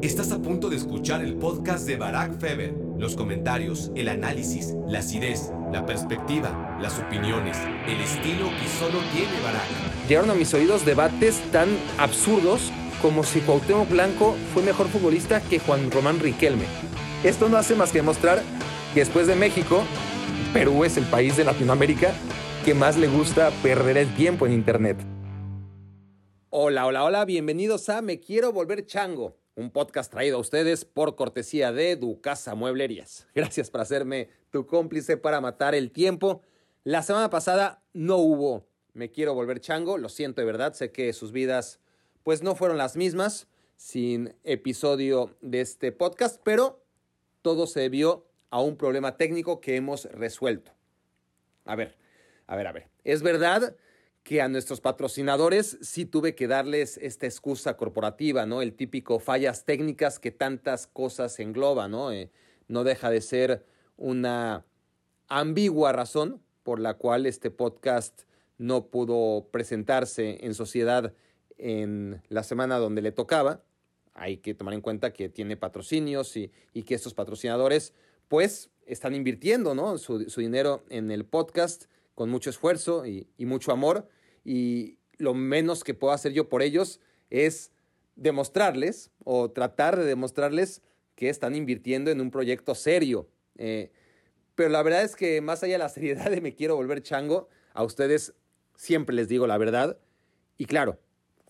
Estás a punto de escuchar el podcast de Barack Feber. Los comentarios, el análisis, la acidez, la perspectiva, las opiniones, el estilo que solo tiene Barack. Llegaron a mis oídos debates tan absurdos como si Cuauhtémoc Blanco fue mejor futbolista que Juan Román Riquelme. Esto no hace más que demostrar que después de México, Perú es el país de Latinoamérica que más le gusta perder el tiempo en Internet. Hola, hola, hola, bienvenidos a Me Quiero Volver Chango un podcast traído a ustedes por cortesía de Ducasa Mueblerías. Gracias por hacerme tu cómplice para matar el tiempo. La semana pasada no hubo Me quiero volver chango, lo siento de verdad, sé que sus vidas pues no fueron las mismas sin episodio de este podcast, pero todo se debió a un problema técnico que hemos resuelto. A ver, a ver, a ver. Es verdad que a nuestros patrocinadores sí tuve que darles esta excusa corporativa, ¿no? El típico fallas técnicas que tantas cosas engloba, ¿no? Eh, no deja de ser una ambigua razón por la cual este podcast no pudo presentarse en sociedad en la semana donde le tocaba. Hay que tomar en cuenta que tiene patrocinios y, que estos patrocinadores pues están invirtiendo ¿no? su, dinero en el podcast con mucho esfuerzo y mucho amor y lo menos que puedo hacer yo por ellos es demostrarles o tratar de demostrarles que están invirtiendo en un proyecto serio. Eh, pero la verdad es que más allá de la seriedad de me quiero volver chango, a ustedes siempre les digo la verdad. Y claro,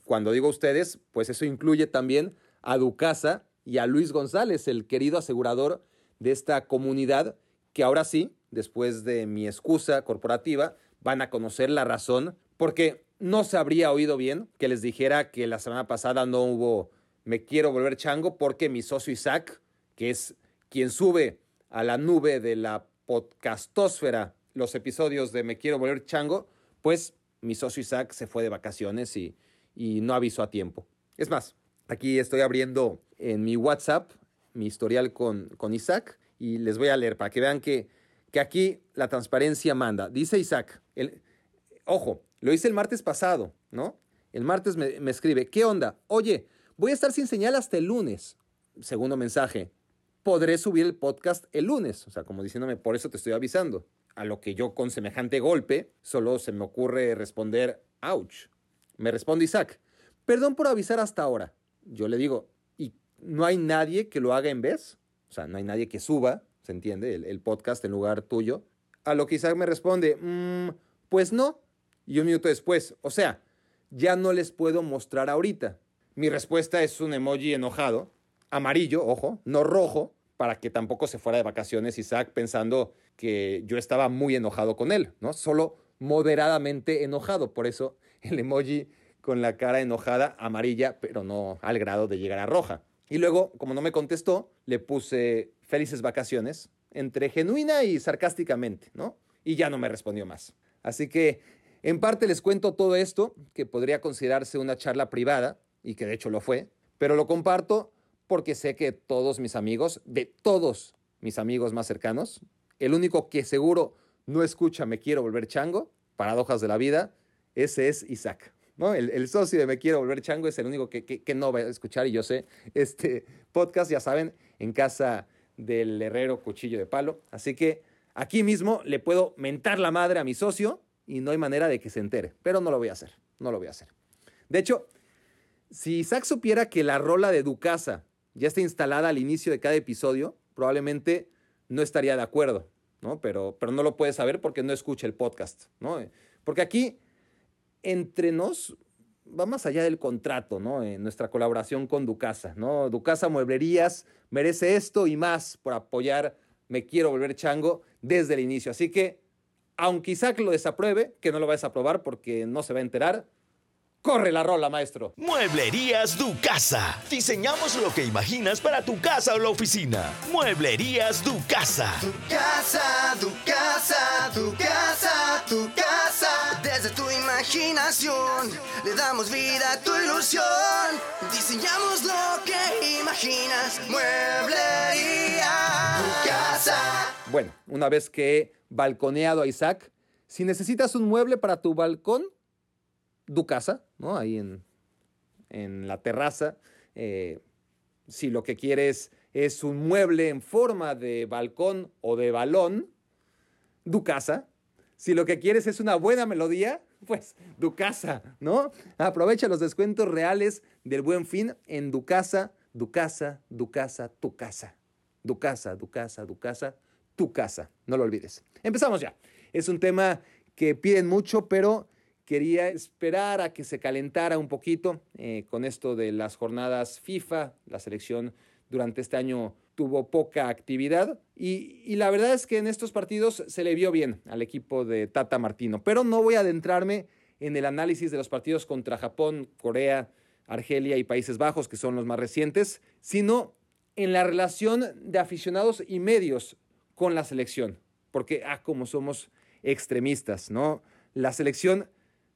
cuando digo ustedes, pues eso incluye también a Ducasa y a Luis González, el querido asegurador de esta comunidad, que ahora sí, después de mi excusa corporativa, van a conocer la razón porque no se habría oído bien que les dijera que la semana pasada no hubo Me quiero volver chango porque mi socio Isaac, que es quien sube a la nube de la podcastósfera los episodios de Me quiero volver chango, pues mi socio Isaac se fue de vacaciones y, no avisó a tiempo. Es más, aquí estoy abriendo en mi WhatsApp mi historial con, con Isaac y les voy a leer para que vean que, que aquí la transparencia manda. Dice Isaac, el, ojo, lo hice el martes pasado, ¿no? El martes me, escribe, ¿qué onda? Oye, voy a estar sin señal hasta el lunes. Segundo mensaje, podré subir el podcast el lunes. O sea, como diciéndome, por eso te estoy avisando. A lo que yo con semejante golpe, solo se me ocurre responder, ouch. Me responde Isaac, perdón por avisar hasta ahora. Yo le digo, ¿y no hay nadie que lo haga en vez? O sea, no hay nadie que suba, ¿se entiende? El, podcast en lugar tuyo. A lo que Isaac me responde, mm, pues no, y un minuto después, o sea, ya no les puedo mostrar ahorita. Mi respuesta es un emoji enojado, amarillo, ojo, no rojo, para que tampoco se fuera de vacaciones Isaac pensando que yo estaba muy enojado con él, ¿no? Solo moderadamente enojado, por eso el emoji con la cara enojada amarilla, pero no al grado de llegar a roja. Y luego, como no me contestó, le puse felices vacaciones, entre genuina y sarcásticamente, ¿no? Y ya no me respondió más. Así que en parte les cuento todo esto, que podría considerarse una charla privada, y que de hecho lo fue, pero lo comparto porque sé que todos mis amigos, de todos mis amigos más cercanos, el único que seguro no escucha Me Quiero Volver Chango, paradojas de la vida, ese es Isaac. ¿no? El, socio de Me Quiero Volver Chango es el único que, que, no va a escuchar y yo sé, este podcast, ya saben, en casa del herrero cuchillo de palo. Así que aquí mismo le puedo mentar la madre a mi socio y no hay manera de que se entere, pero no lo voy a hacer, no lo voy a hacer. De hecho, si Isaac supiera que la rola de Ducasa ya está instalada al inicio de cada episodio, probablemente no estaría de acuerdo, ¿no? Pero, pero no lo puede saber porque no escucha el podcast, ¿no? Porque aquí, entre nos, va más allá del contrato, ¿no? En nuestra colaboración con Ducasa, ¿no? Ducasa Mueblerías merece esto y más por apoyar Me Quiero Volver Chango desde el inicio. Así que aunque Isaac lo desapruebe, que no lo va a desaprobar porque no se va a enterar, corre la rola, maestro. Mueblerías Du Casa. Diseñamos lo que imaginas para tu casa o la oficina. Mueblerías Du Casa. Tu casa, tu casa, tu casa, tu casa. Desde tu le damos vida a tu ilusión. Diseñamos lo que imaginas. Mueblerías Tu casa. Bueno, una vez que balconeado a Isaac. Si necesitas un mueble para tu balcón, tu casa, ¿no? Ahí en, en la terraza, eh, si lo que quieres es un mueble en forma de balcón o de balón, Ducasa. Si lo que quieres es una buena melodía, pues Ducasa, ¿no? Aprovecha los descuentos reales del buen fin en Ducasa, Ducasa, Ducasa, tu casa. Ducasa, Ducasa, Ducasa, tu casa. No lo olvides. Empezamos ya. Es un tema que piden mucho, pero quería esperar a que se calentara un poquito eh, con esto de las jornadas FIFA. La selección durante este año tuvo poca actividad y, y, la verdad es que en estos partidos se le vio bien al equipo de Tata Martino, pero no voy a adentrarme en el análisis de los partidos contra Japón, Corea, Argelia y Países Bajos, que son los más recientes, sino en la relación de aficionados y medios con la selección, porque, ah, como somos extremistas, ¿no? La selección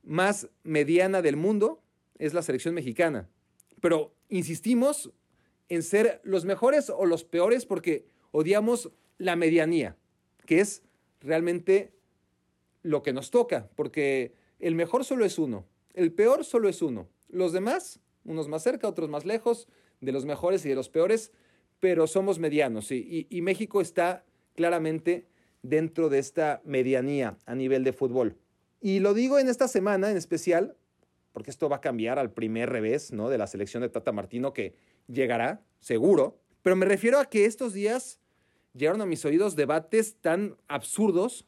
más mediana del mundo es la selección mexicana. Pero insistimos en ser los mejores o los peores porque odiamos la medianía, que es realmente lo que nos toca, porque el mejor solo es uno, el peor solo es uno. Los demás, unos más cerca, otros más lejos, de los mejores y de los peores, pero somos medianos y, y México está claramente dentro de esta medianía a nivel de fútbol. Y lo digo en esta semana en especial, porque esto va a cambiar al primer revés ¿no? de la selección de Tata Martino que llegará, seguro. Pero me refiero a que estos días llegaron a mis oídos debates tan absurdos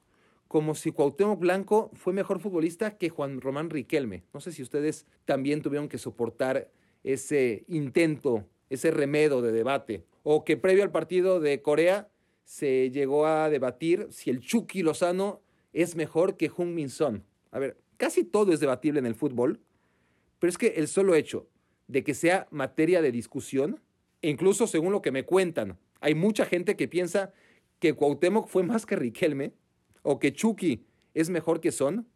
como si Cuauhtémoc Blanco fue mejor futbolista que Juan Román Riquelme. No sé si ustedes también tuvieron que soportar ese intento, ese remedo de debate. O que previo al partido de Corea se llegó a debatir si el Chucky Lozano es mejor que Jung Min Son. A ver, casi todo es debatible en el fútbol, pero es que el solo hecho de que sea materia de discusión, e incluso según lo que me cuentan, hay mucha gente que piensa que Cuauhtémoc fue más que Riquelme o que Chucky es mejor que Son.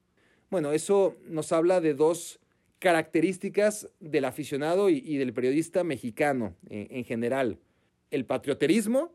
Bueno, eso nos habla de dos características del aficionado y, del periodista mexicano en, general. El patrioterismo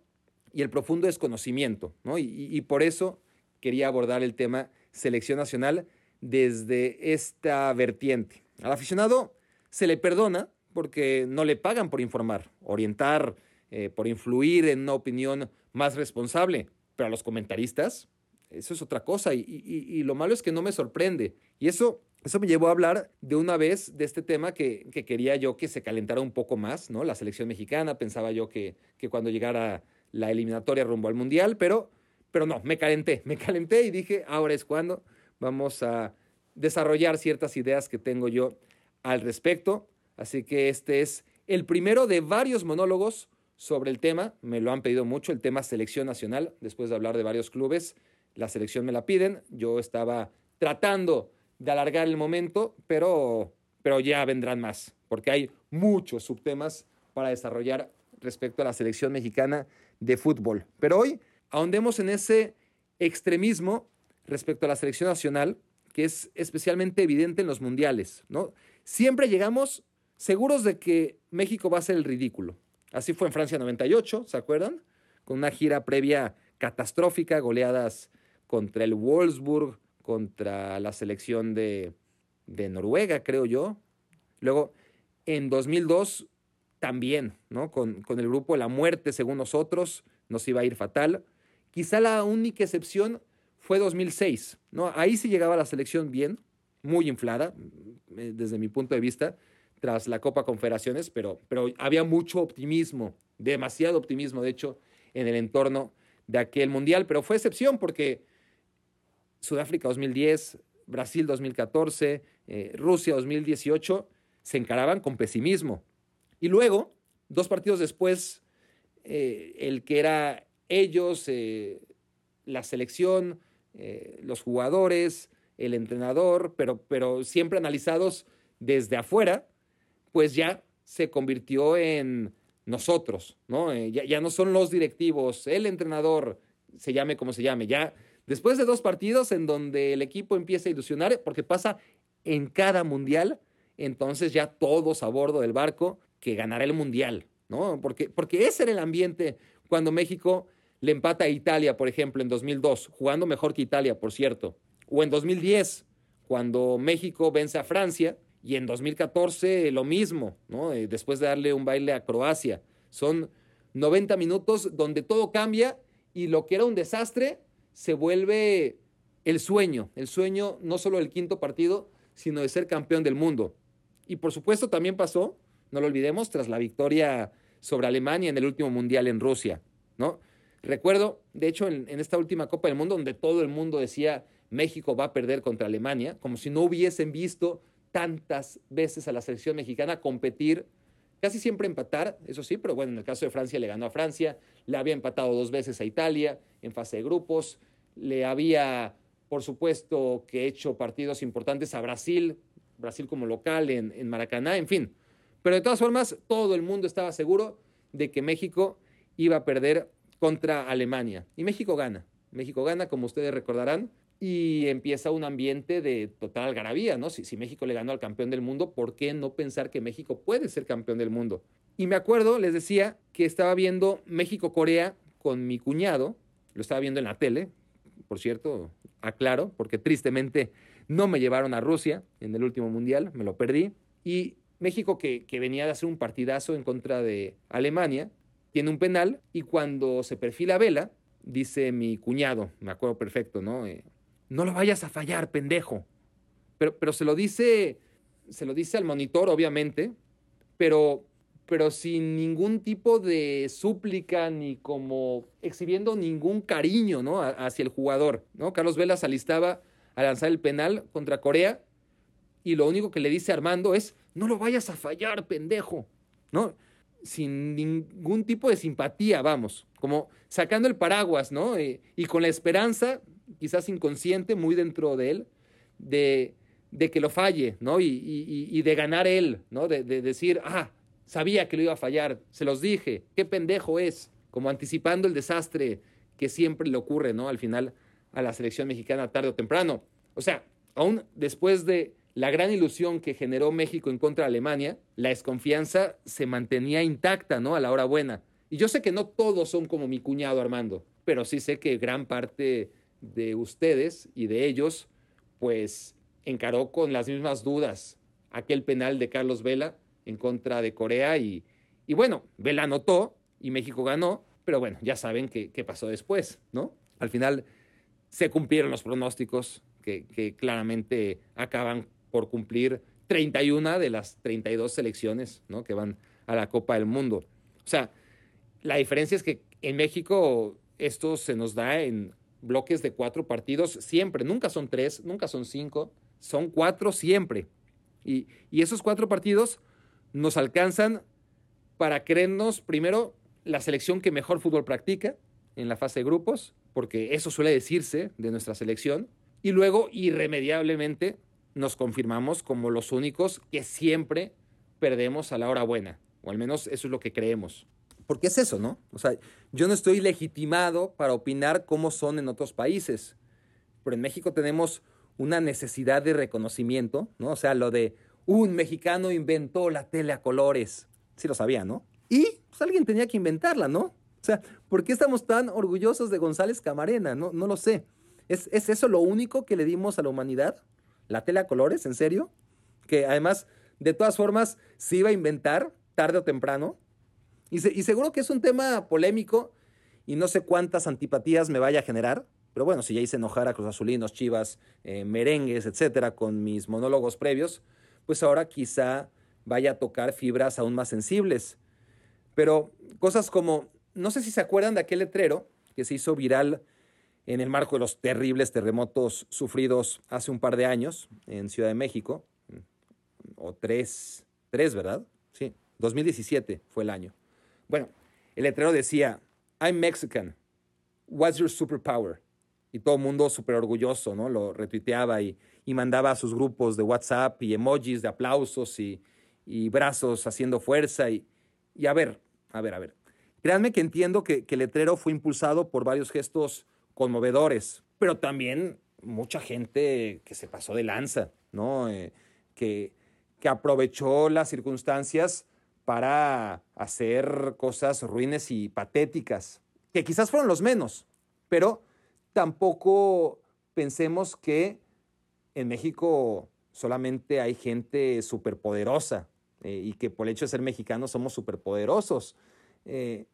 y el profundo desconocimiento, ¿no? y por eso quería abordar el tema selección nacional desde esta vertiente. Al aficionado se le perdona porque no le pagan por informar, orientar, eh, por influir en una opinión más responsable, pero a los comentaristas eso es otra cosa y, lo malo es que no me sorprende. Y eso, eso me llevó a hablar de una vez de este tema que, quería yo que se calentara un poco más, ¿no? La selección mexicana, pensaba yo que, que cuando llegara la eliminatoria rumbo al Mundial, pero pero no, me calenté, me calenté y dije, ahora es cuando vamos a desarrollar ciertas ideas que tengo yo al respecto. Así que este es el primero de varios monólogos sobre el tema. Me lo han pedido mucho, el tema selección nacional. Después de hablar de varios clubes, la selección me la piden. Yo estaba tratando de alargar el momento, pero, pero ya vendrán más, porque hay muchos subtemas para desarrollar respecto a la selección mexicana de fútbol. Pero hoy ahondemos en ese extremismo respecto a la selección nacional, que es especialmente evidente en los mundiales. ¿no? Siempre llegamos seguros de que México va a ser el ridículo. Así fue en Francia 98, ¿se acuerdan? Con una gira previa catastrófica, goleadas contra el Wolfsburg, contra la selección de, Noruega, creo yo. Luego, en 2002, también, ¿no? Con, con el grupo la muerte, según nosotros, nos iba a ir fatal. Quizá la única excepción fue 2006, ¿no? Ahí sí llegaba la selección bien, muy inflada, eh, desde mi punto de vista, tras la Copa Confederaciones, pero, pero había mucho optimismo, demasiado optimismo, de hecho, en el entorno de aquel Mundial, pero fue excepción porque Sudáfrica 2010, Brasil 2014, eh, Rusia 2018 se encaraban con pesimismo. Y luego, dos partidos después, eh, el que era ellos, la selección, los jugadores, el entrenador, pero, pero siempre analizados desde afuera, pues ya se convirtió en nosotros, ¿no? Eh, ya, ya, no son los directivos, el entrenador, se llame como se llame, ya después de dos partidos en donde el equipo empieza a ilusionar, porque pasa en cada mundial, entonces ya todos a bordo del barco que ganará el mundial, ¿no? Porque, porque ese era el ambiente cuando México le empata a Italia, por ejemplo, en 2002, jugando mejor que Italia, por cierto. O en 2010, cuando México vence a Francia. Y en 2014 lo mismo, ¿no? Eh, después de darle un baile a Croacia. Son 90 minutos donde todo cambia y lo que era un desastre se vuelve el sueño, el sueño no solo del quinto partido, sino de ser campeón del mundo. Y por supuesto también pasó, no lo olvidemos, tras la victoria sobre Alemania en el último Mundial en Rusia, ¿no? Recuerdo, de hecho, en, en, esta última Copa del Mundo, donde todo el mundo decía México va a perder contra Alemania, como si no hubiesen visto tantas veces a la selección mexicana competir, casi siempre empatar, eso sí, pero bueno, en el caso de Francia le ganó a Francia, le había empatado dos veces a Italia en fase de grupos, le había, por supuesto, que hecho partidos importantes a Brasil, Brasil como local en, en Maracaná, en fin. Pero de todas formas, todo el mundo estaba seguro de que México iba a perder contra Alemania. Y México gana. México gana, como ustedes recordarán, y empieza un ambiente de total algarabía, ¿no? Si, México le ganó al campeón del mundo, ¿por qué no pensar que México puede ser campeón del mundo? Y me acuerdo, les decía, que estaba viendo México-Corea con mi cuñado, lo estaba viendo en la tele, por cierto, aclaro, porque tristemente no me llevaron a Rusia en el último mundial, me lo perdí, y México que, que venía de hacer un partidazo en contra de Alemania, tiene un penal y cuando se perfila Vela, dice mi cuñado, me acuerdo perfecto, ¿no? Eh, no lo vayas a fallar, pendejo. Pero, pero se lo dice, se lo dice al monitor, obviamente, pero, pero sin ningún tipo de súplica ni como exhibiendo ningún cariño, ¿no? hacia el jugador, ¿no? Carlos Vela se alistaba a lanzar el penal contra Corea y lo único que le dice Armando es, no lo vayas a fallar, pendejo, ¿no? sin ningún tipo de simpatía, vamos, como sacando el paraguas, ¿no? Eh, y con la esperanza, quizás inconsciente, muy dentro de él, de, de que lo falle, ¿no? Y, y, de ganar él, ¿no? De, de, decir, ah, sabía que lo iba a fallar, se los dije, qué pendejo es, como anticipando el desastre que siempre le ocurre, ¿no? Al final a la selección mexicana tarde o temprano. O sea, aún después de la gran ilusión que generó México en contra de Alemania, la desconfianza se mantenía intacta, ¿no? A la hora buena. Y yo sé que no todos son como mi cuñado Armando, pero sí sé que gran parte de ustedes y de ellos, pues encaró con las mismas dudas aquel penal de Carlos Vela en contra de Corea y, y bueno, Vela anotó y México ganó, pero bueno, ya saben qué, qué pasó después, ¿no? Al final se cumplieron los pronósticos que, que claramente acaban por cumplir 31 de las 32 selecciones ¿no? que van a la Copa del Mundo. O sea, la diferencia es que en México esto se nos da en bloques de cuatro partidos siempre, nunca son tres, nunca son cinco, son cuatro siempre. Y, y esos cuatro partidos nos alcanzan para creernos primero la selección que mejor fútbol practica en la fase de grupos, porque eso suele decirse de nuestra selección, y luego irremediablemente nos confirmamos como los únicos que siempre perdemos a la hora buena, o al menos eso es lo que creemos. Porque es eso, ¿no? O sea, yo no estoy legitimado para opinar cómo son en otros países, pero en México tenemos una necesidad de reconocimiento, ¿no? O sea, lo de un mexicano inventó la tele a colores. Sí lo sabía, ¿no? Y pues alguien tenía que inventarla, ¿no? O sea, ¿por qué estamos tan orgullosos de González Camarena? No, no lo sé. ¿Es, ¿Es eso lo único que le dimos a la humanidad? la tela a colores, ¿en serio? Que además, de todas formas, se iba a inventar tarde o temprano. Y, seguro que es un tema polémico y no sé cuántas antipatías me vaya a generar. Pero bueno, si ya hice enojar a Cruz Azulinos, Chivas, eh, merengues, etcétera, con mis monólogos previos, pues ahora quizá vaya a tocar fibras aún más sensibles. Pero cosas como, no sé si se acuerdan de aquel letrero que se hizo viral en el marco de los terribles terremotos sufridos hace un par de años en Ciudad de México, o tres, tres, ¿verdad? Sí, 2017 fue el año. Bueno, el letrero decía, I'm Mexican, what's your superpower? Y todo el mundo súper orgulloso, ¿no? Lo retuiteaba y, y, mandaba a sus grupos de WhatsApp y emojis de aplausos y, y brazos haciendo fuerza. Y, y, a ver, a ver, a ver. Créanme que entiendo que, que el letrero fue impulsado por varios gestos conmovedores, pero también mucha gente que se pasó de lanza, ¿no? Eh, que, que aprovechó las circunstancias para hacer cosas ruines y patéticas, que quizás fueron los menos, pero tampoco pensemos que en México solamente hay gente superpoderosa eh, y que por el hecho de ser mexicanos somos superpoderosos. Eh,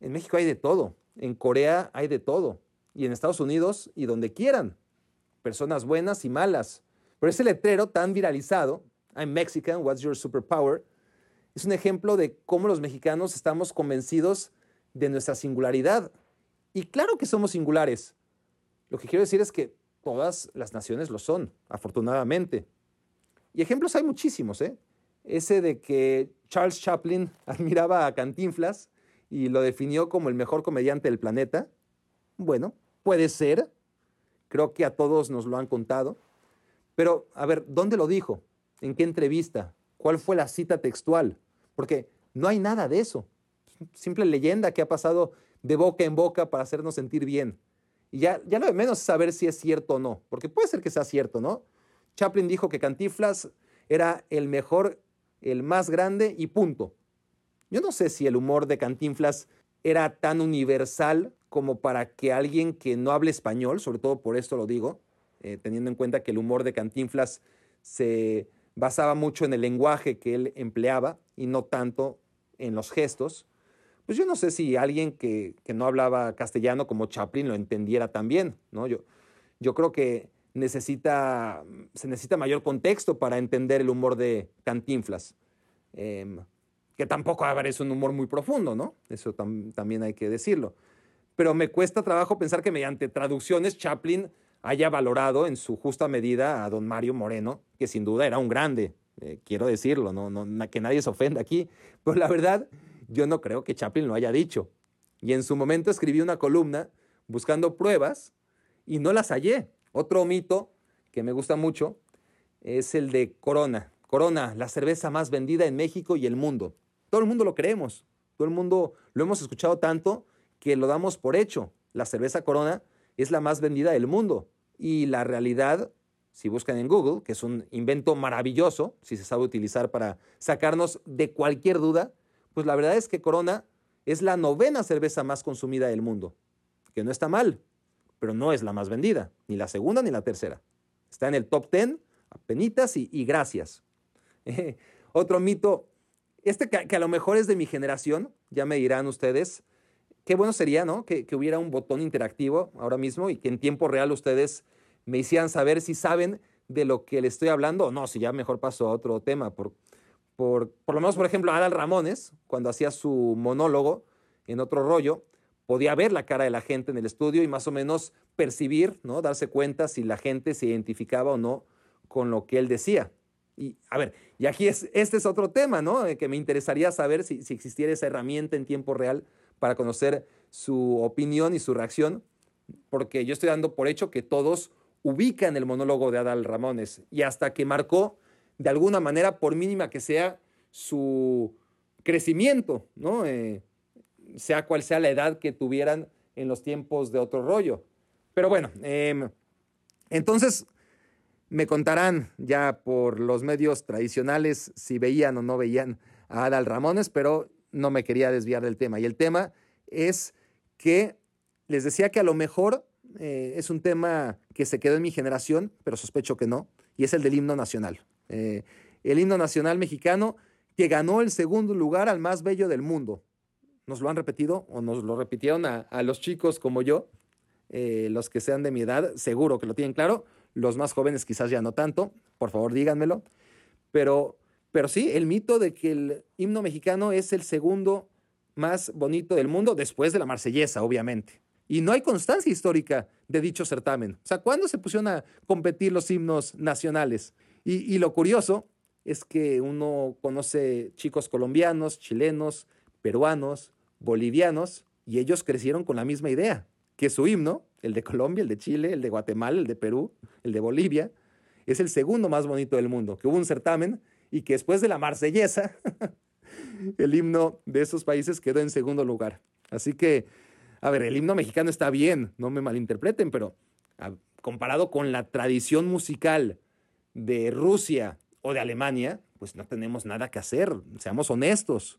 en México hay de todo, en Corea hay de todo, y en Estados Unidos y donde quieran. Personas buenas y malas. Pero ese letrero tan viralizado, I'm Mexican, what's your superpower? Es un ejemplo de cómo los mexicanos estamos convencidos de nuestra singularidad. Y claro que somos singulares. Lo que quiero decir es que todas las naciones lo son, afortunadamente. Y ejemplos hay muchísimos, ¿eh? Ese de que Charles Chaplin admiraba a Cantinflas y lo definió como el mejor comediante del planeta. Bueno, puede ser. Creo que a todos nos lo han contado. Pero, a ver, ¿dónde lo dijo? ¿En qué entrevista? ¿Cuál fue la cita textual? Porque no hay nada de eso. Simple leyenda que ha pasado de boca en boca para hacernos sentir bien. Y ya, ya lo de menos es saber si es cierto o no, porque puede ser que sea cierto, ¿no? Chaplin dijo que Cantiflas era el mejor, el más grande y punto. Yo no sé si el humor de Cantinflas era tan universal como para que alguien que no hable español, sobre todo por esto lo digo, eh, teniendo en cuenta que el humor de Cantinflas se basaba mucho en el lenguaje que él empleaba y no tanto en los gestos, pues yo no sé si alguien que, no hablaba castellano como Chaplin lo entendiera también, ¿no? Yo, yo creo que necesita, se necesita mayor contexto para entender el humor de Cantinflas. Em, que tampoco es un humor muy profundo, ¿no? Eso también hay que decirlo. Pero me cuesta trabajo pensar que mediante traducciones Chaplin haya valorado en su justa medida a don Mario Moreno, que sin duda era un grande, eh, quiero decirlo, no, no, que nadie se ofenda aquí, pero la verdad yo no creo que Chaplin lo haya dicho. Y en su momento escribí una columna buscando pruebas y no las hallé. Otro mito que me gusta mucho es el de Corona. Corona, la cerveza más vendida en México y el mundo. Todo el mundo lo creemos. Todo el mundo lo hemos escuchado tanto que lo damos por hecho. La cerveza Corona es la más vendida del mundo. Y la realidad, si buscan en Google, que es un invento maravilloso, si se sabe utilizar para sacarnos de cualquier duda, pues la verdad es que Corona es la novena cerveza más consumida del mundo, que no está mal, pero no es la más vendida, ni la segunda ni la tercera. Está en el top 10, apenitas y, y gracias. otro mito, este que, a lo mejor es de mi generación, ya me dirán ustedes, qué bueno sería, ¿no? Que, hubiera un botón interactivo ahora mismo y que en tiempo real ustedes me hicieran saber si saben de lo que le estoy hablando o no, si ya mejor paso a otro tema, por, por, por lo menos, por ejemplo, Adal Ramones, cuando hacía su monólogo en otro rollo, podía ver la cara de la gente en el estudio y más o menos percibir, ¿no? darse cuenta si la gente se identificaba o no con lo que él decía. Y a ver, y aquí es, este es otro tema, ¿no? Que me interesaría saber si, si existiera esa herramienta en tiempo real para conocer su opinión y su reacción, porque yo estoy dando por hecho que todos ubican el monólogo de Adal Ramones y hasta que marcó de alguna manera, por mínima que sea su crecimiento, ¿no? Eh, sea cual sea la edad que tuvieran en los tiempos de otro rollo. Pero bueno, em, entonces me contarán ya por los medios tradicionales si veían o no veían a Adal Ramones, pero no me quería desviar del tema. Y el tema es que les decía que a lo mejor eh, es un tema que se quedó en mi generación, pero sospecho que no, y es el del himno nacional. Eh, el himno nacional mexicano que ganó el segundo lugar al más bello del mundo. Nos lo han repetido o nos lo repitieron a, los chicos como yo, eh, los que sean de mi edad, seguro que lo tienen claro. Los más jóvenes quizás ya no tanto, por favor díganmelo. Pero, pero sí, el mito de que el himno mexicano es el segundo más bonito del mundo, después de la marsellesa, obviamente. Y no hay constancia histórica de dicho certamen. O sea, ¿cuándo se pusieron a competir los himnos nacionales? Y, lo curioso es que uno conoce chicos colombianos, chilenos, peruanos, bolivianos, y ellos crecieron con la misma idea, que su himno, el de Colombia, el de Chile, el de Guatemala, el de Perú, el de Bolivia, es el segundo más bonito del mundo, que hubo un certamen y que después de la marsellesa, el himno de esos países quedó en segundo lugar. Así que, a ver, el himno mexicano está bien, no me malinterpreten, pero comparado con la tradición musical de Rusia o de Alemania, pues no tenemos nada que hacer, seamos honestos.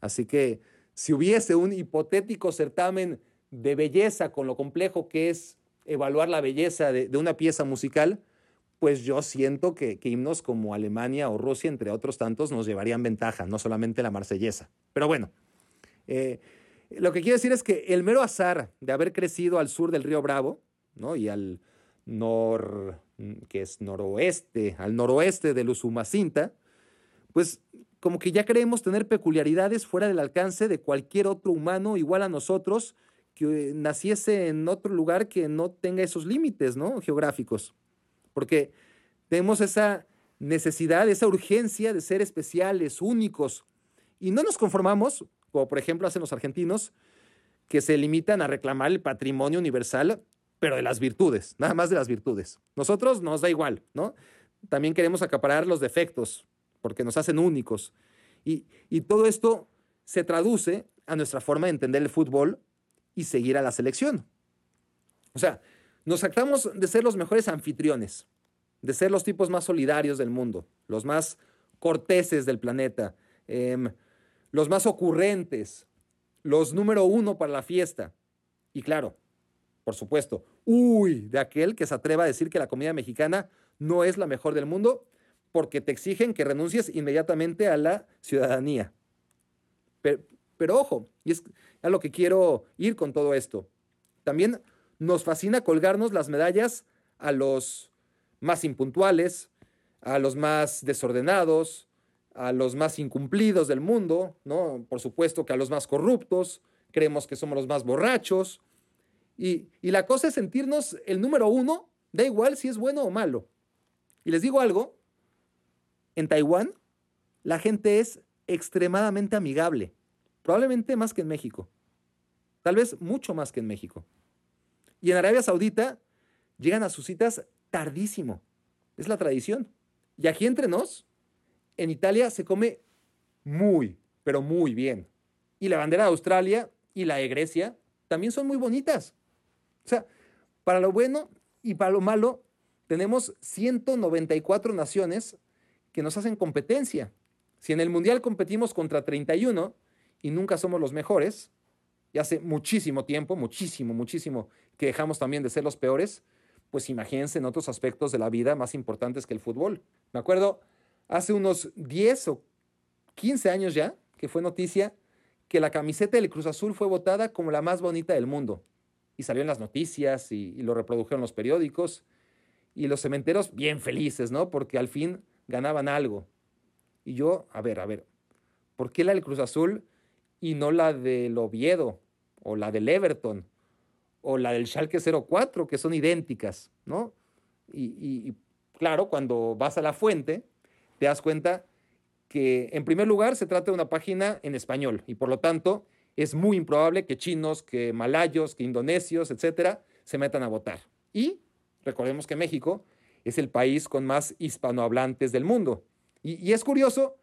Así que si hubiese un hipotético certamen de belleza con lo complejo que es evaluar la belleza de, una pieza musical, pues yo siento que, que, himnos como Alemania o Rusia, entre otros tantos, nos llevarían ventaja, no solamente la marsellesa. Pero bueno, Eh, lo que quiero decir es que el mero azar de haber crecido al sur del río Bravo, ¿no? Y al nor, que es noroeste, al noroeste de Usumacinta, pues como que ya creemos tener peculiaridades fuera del alcance de cualquier otro humano igual a nosotros que naciese en otro lugar que no tenga esos límites, ¿no? Geográficos. Porque tenemos esa necesidad, esa urgencia de ser especiales, únicos. Y no nos conformamos, como por ejemplo hacen los argentinos, que se limitan a reclamar el patrimonio universal, pero de las virtudes, nada más de las virtudes. Nosotros nos da igual, ¿no? También queremos acaparar los defectos, porque nos hacen únicos. Y, y todo esto se traduce a nuestra forma de entender el fútbol y seguir a la selección. O sea, nos sacamos de ser los mejores anfitriones, de ser los tipos más solidarios del mundo, los más corteses del planeta, em, los más ocurrentes, los número uno para la fiesta. Y claro, por supuesto, uy, de aquel que se atreva a decir que la comida mexicana no es la mejor del mundo porque te exigen que renuncies inmediatamente a la ciudadanía. Pero, pero ojo, y es a lo que quiero ir con todo esto. También nos fascina colgarnos las medallas a los más impuntuales, a los más desordenados, a los más incumplidos del mundo, ¿no? Por supuesto que a los más corruptos, creemos que somos los más borrachos. Y, y la cosa es sentirnos el número uno, da igual si es bueno o malo. Y les digo algo, en Taiwán la gente es extremadamente amigable, probablemente más que en México, tal vez mucho más que en México. Y en Arabia Saudita llegan a sus citas tardísimo, es la tradición. Y aquí entre nos, en Italia se come muy, pero muy bien. Y la bandera de Australia y la de Grecia también son muy bonitas. O sea, para lo bueno y para lo malo, tenemos 194 naciones que nos hacen competencia. Si en el Mundial competimos contra 31 y nunca somos los mejores, y hace muchísimo tiempo, muchísimo, muchísimo, que dejamos también de ser los peores, pues imagínense en otros aspectos de la vida más importantes que el fútbol. Me acuerdo hace unos 10 o 15 años ya, que fue noticia, que la camiseta del Cruz Azul fue votada como la más bonita del mundo. Y salió en las noticias y, y lo reprodujeron los periódicos. Y los cementeros bien felices, ¿no? Porque al fin ganaban algo. Y yo, a ver, a ver, ¿por qué la del Cruz Azul y no la del Oviedo o la del Everton o la del Schalke 04, que son idénticas, ¿no? Y, claro, cuando vas a la fuente, te das cuenta que en primer lugar se trata de una página en español y por lo tanto es muy improbable que chinos, que malayos, que indonesios, etcétera, se metan a votar. Y recordemos que México es el país con más hispanohablantes del mundo. Y, es curioso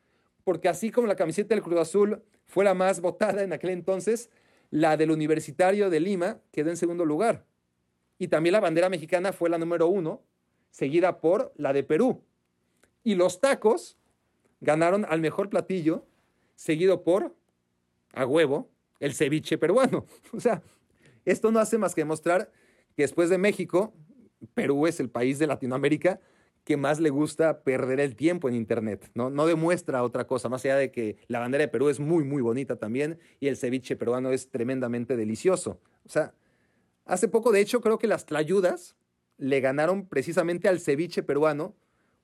porque así como la camiseta del Cruz Azul fue la más votada en aquel entonces, la del Universitario de Lima quedó en segundo lugar. Y también la bandera mexicana fue la número uno, seguida por la de Perú. Y los tacos ganaron al mejor platillo, seguido por, a huevo, el ceviche peruano. O sea, esto no hace más que demostrar que después de México, Perú es el país de Latinoamérica que más le gusta perder el tiempo en Internet, ¿no? No demuestra otra cosa, más allá de que la bandera de Perú es muy, muy bonita también y el ceviche peruano es tremendamente delicioso. O sea, hace poco, de hecho, creo que las tlayudas le ganaron precisamente al ceviche peruano,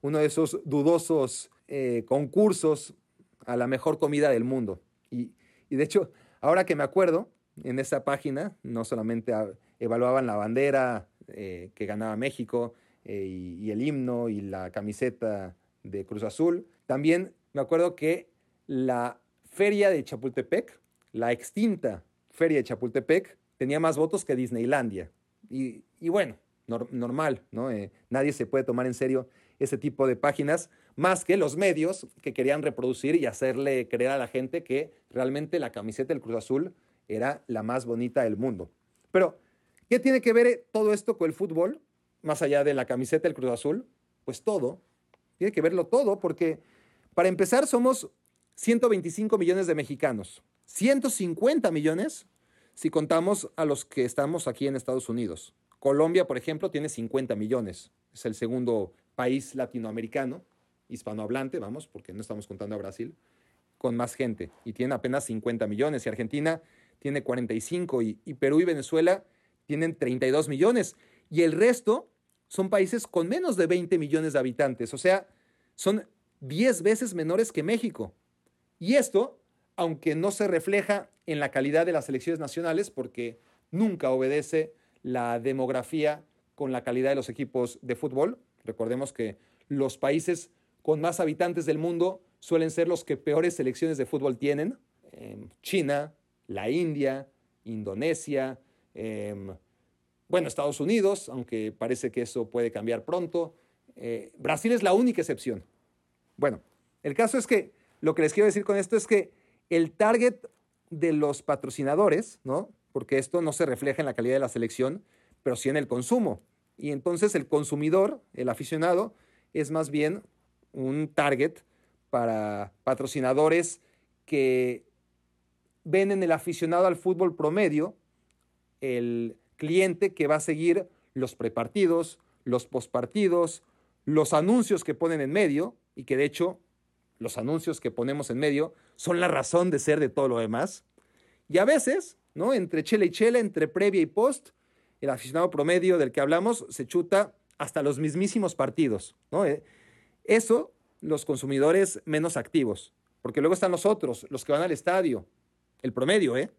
uno de esos dudosos eh, concursos a la mejor comida del mundo. Y, y, de hecho, ahora que me acuerdo, en esa página no solamente evaluaban la bandera, eh, que ganaba México eh, y, el himno y la camiseta de Cruz Azul. También me acuerdo que la feria de Chapultepec, la extinta feria de Chapultepec, tenía más votos que Disneylandia. Y, bueno, normal, ¿no? Eh, nadie se puede tomar en serio ese tipo de páginas, más que los medios que querían reproducir y hacerle creer a la gente que realmente la camiseta del Cruz Azul era la más bonita del mundo. Pero ¿Qué tiene que ver eh, todo esto con el fútbol? Más allá de la camiseta del Cruz Azul. Pues todo. Tiene que verlo todo porque, para empezar, somos 125 millones de mexicanos. 150 millones si contamos a los que estamos aquí en Estados Unidos. Colombia, por ejemplo, tiene 50 millones. Es el segundo país latinoamericano, hispanohablante, vamos, porque no estamos contando a Brasil, con más gente y tienen apenas 50 millones y Argentina tiene 45 y, y Perú y Venezuela tienen 32 millones y el resto son países con menos de 20 millones de habitantes, o sea, son 10 veces menores que México. Y esto, aunque no se refleja en la calidad de las elecciones nacionales, porque nunca obedece la demografía con la calidad de los equipos de fútbol. Recordemos que los países con más habitantes del mundo suelen ser los que peores selecciones de fútbol tienen. Em, China, la India, Indonesia, em, bueno, Estados Unidos, aunque parece que eso puede cambiar pronto. Eh, Brasil es la única excepción. Bueno, el caso es que lo que les quiero decir con esto es que el target de los patrocinadores, ¿no? Porque esto no se refleja en la calidad de la selección, pero sí en el consumo. Y entonces el consumidor, el aficionado, es más bien un target para patrocinadores que ven en el aficionado al fútbol promedio el cliente que va a seguir los prepartidos, los postpartidos, los anuncios que ponen en medio y que de hecho los anuncios que ponemos en medio son la razón de ser de todo lo demás. Y a veces, ¿no? Entre chela y chela, entre previa y post, el aficionado promedio del que hablamos se chuta hasta los mismísimos partidos, ¿no? Eh, eso los consumidores menos activos, porque luego están los otros, los que van al estadio, el promedio, ¿eh?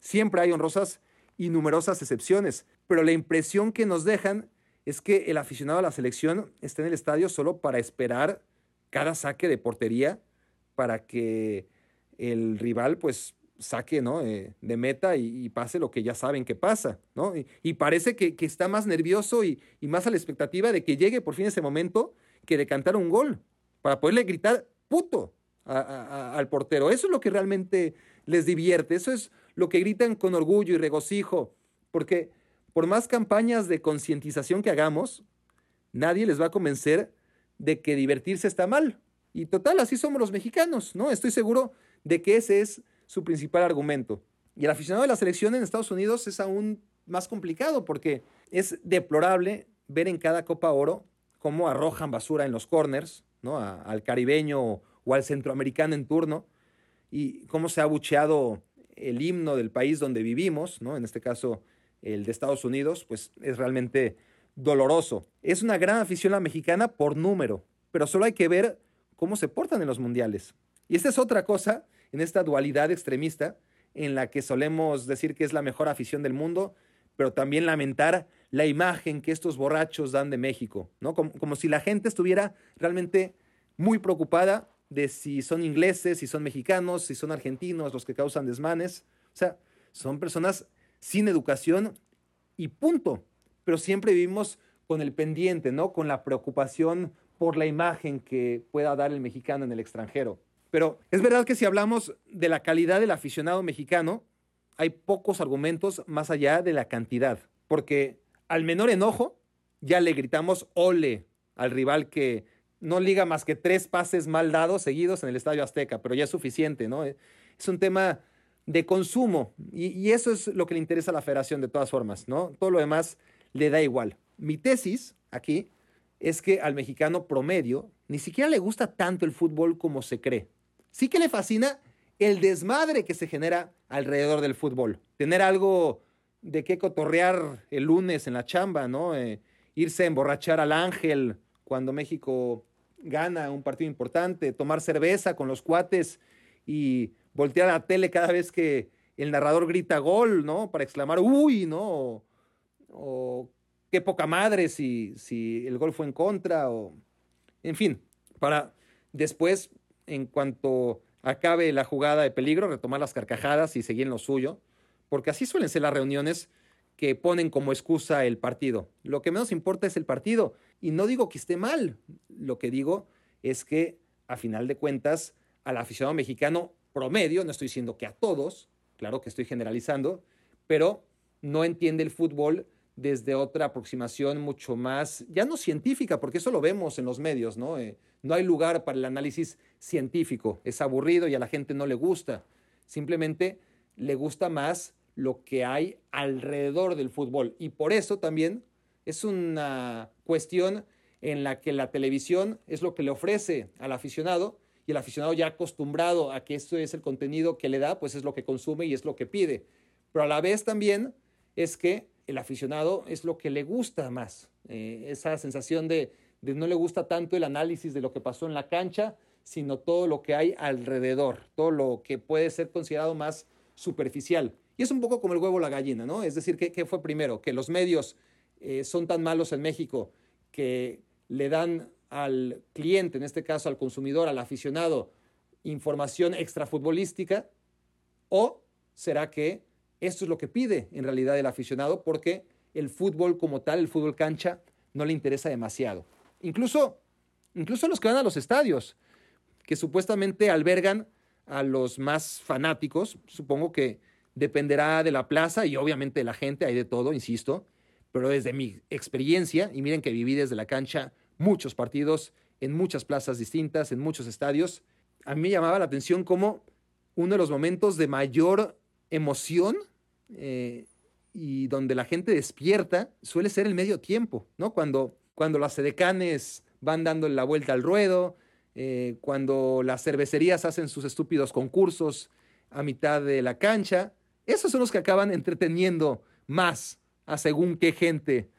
Siempre hay honrosas y numerosas excepciones, pero la impresión que nos dejan es que el aficionado a la selección está en el estadio solo para esperar cada saque de portería para que el rival pues saque ¿no? Eh, de meta y, pase lo que ya saben que pasa. ¿no? Y, parece que, está más nervioso y, más a la expectativa de que llegue por fin ese momento que de cantar un gol para poderle gritar puto al portero. Eso es lo que realmente les divierte, eso es lo que gritan con orgullo y regocijo, porque por más campañas de concientización que hagamos, nadie les va a convencer de que divertirse está mal. Y total, así somos los mexicanos, ¿no? Estoy seguro de que ese es su principal argumento. Y el aficionado de la selección en Estados Unidos es aún más complicado porque es deplorable ver en cada Copa Oro cómo arrojan basura en los corners, ¿no? al caribeño o al centroamericano en turno, y cómo se ha bucheado el himno del país donde vivimos, ¿no? En este caso, el de Estados Unidos, pues es realmente doloroso. Es una gran afición la mexicana por número, pero solo hay que ver cómo se portan en los mundiales. Y esta es otra cosa en esta dualidad extremista en la que solemos decir que es la mejor afición del mundo, pero también lamentar la imagen que estos borrachos dan de México, ¿no? Como, como si la gente estuviera realmente muy preocupada de si son ingleses, si son mexicanos, si son argentinos los que causan desmanes. O sea, son personas sin educación y punto pero siempre vivimos con el pendiente, ¿no? Con la preocupación por la imagen que pueda dar el mexicano en el extranjero. Pero es verdad que si hablamos de la calidad del aficionado mexicano, hay pocos argumentos más allá de la cantidad, porque al menor enojo ya le gritamos ole al rival que no liga más que tres pases mal dados seguidos en el Estadio Azteca, pero ya es suficiente, ¿no? Es un tema de consumo y, y eso es lo que le interesa a la federación de todas formas, ¿no? Todo lo demás le da igual. Mi tesis aquí es que al mexicano promedio ni siquiera le gusta tanto el fútbol como se cree. Sí que le fascina el desmadre que se genera alrededor del fútbol. Tener algo de qué cotorrear el lunes en la chamba, ¿no? Eh, irse a emborrachar al ángel cuando México gana un partido importante, tomar cerveza con los cuates y voltear la tele cada vez que el narrador grita gol, ¿no? Para exclamar, uy, ¿no? o qué poca madre si, si el gol fue en contra, o en fin, para después, en cuanto acabe la jugada de peligro, retomar las carcajadas y seguir en lo suyo, porque así suelen ser las reuniones que ponen como excusa el partido. Lo que menos importa es el partido. Y no digo que esté mal, lo que digo es que a final de cuentas al aficionado mexicano promedio, no estoy diciendo que a todos, claro que estoy generalizando, pero no entiende el fútbol desde otra aproximación mucho más, ya no científica, porque eso lo vemos en los medios, ¿no? Eh, no hay lugar para el análisis científico, es aburrido y a la gente no le gusta. Simplemente le gusta más lo que hay alrededor del fútbol. Y por eso también es una cuestión en la que la televisión es lo que le ofrece al aficionado y el aficionado ya acostumbrado a que eso es el contenido que le da, pues es lo que consume y es lo que pide. Pero a la vez también es que el aficionado es lo que le gusta más, eh, esa sensación de, no le gusta tanto el análisis de lo que pasó en la cancha, sino todo lo que hay alrededor, todo lo que puede ser considerado más superficial. Y es un poco como el huevo o la gallina, ¿no? Es decir, ¿qué, fue primero? Que los medios eh, son tan malos en México que le dan al cliente, en este caso al consumidor, al aficionado, información extrafutbolística, o será que esto es lo que pide en realidad el aficionado porque el fútbol como tal, el fútbol cancha, no le interesa demasiado. Incluso, incluso los que van a los estadios, que supuestamente albergan a los más fanáticos, supongo que dependerá de la plaza y obviamente de la gente, hay de todo, insisto, pero desde mi experiencia, y miren que viví desde la cancha muchos partidos en muchas plazas distintas, en muchos estadios, a mí me llamaba la atención como uno de los momentos de mayor emoción eh, y donde la gente despierta suele ser el medio tiempo, ¿no? Cuando, cuando las sedecanes van dando la vuelta al ruedo, eh, cuando las cervecerías hacen sus estúpidos concursos a mitad de la cancha, esos son los que acaban entreteniendo más a según qué gente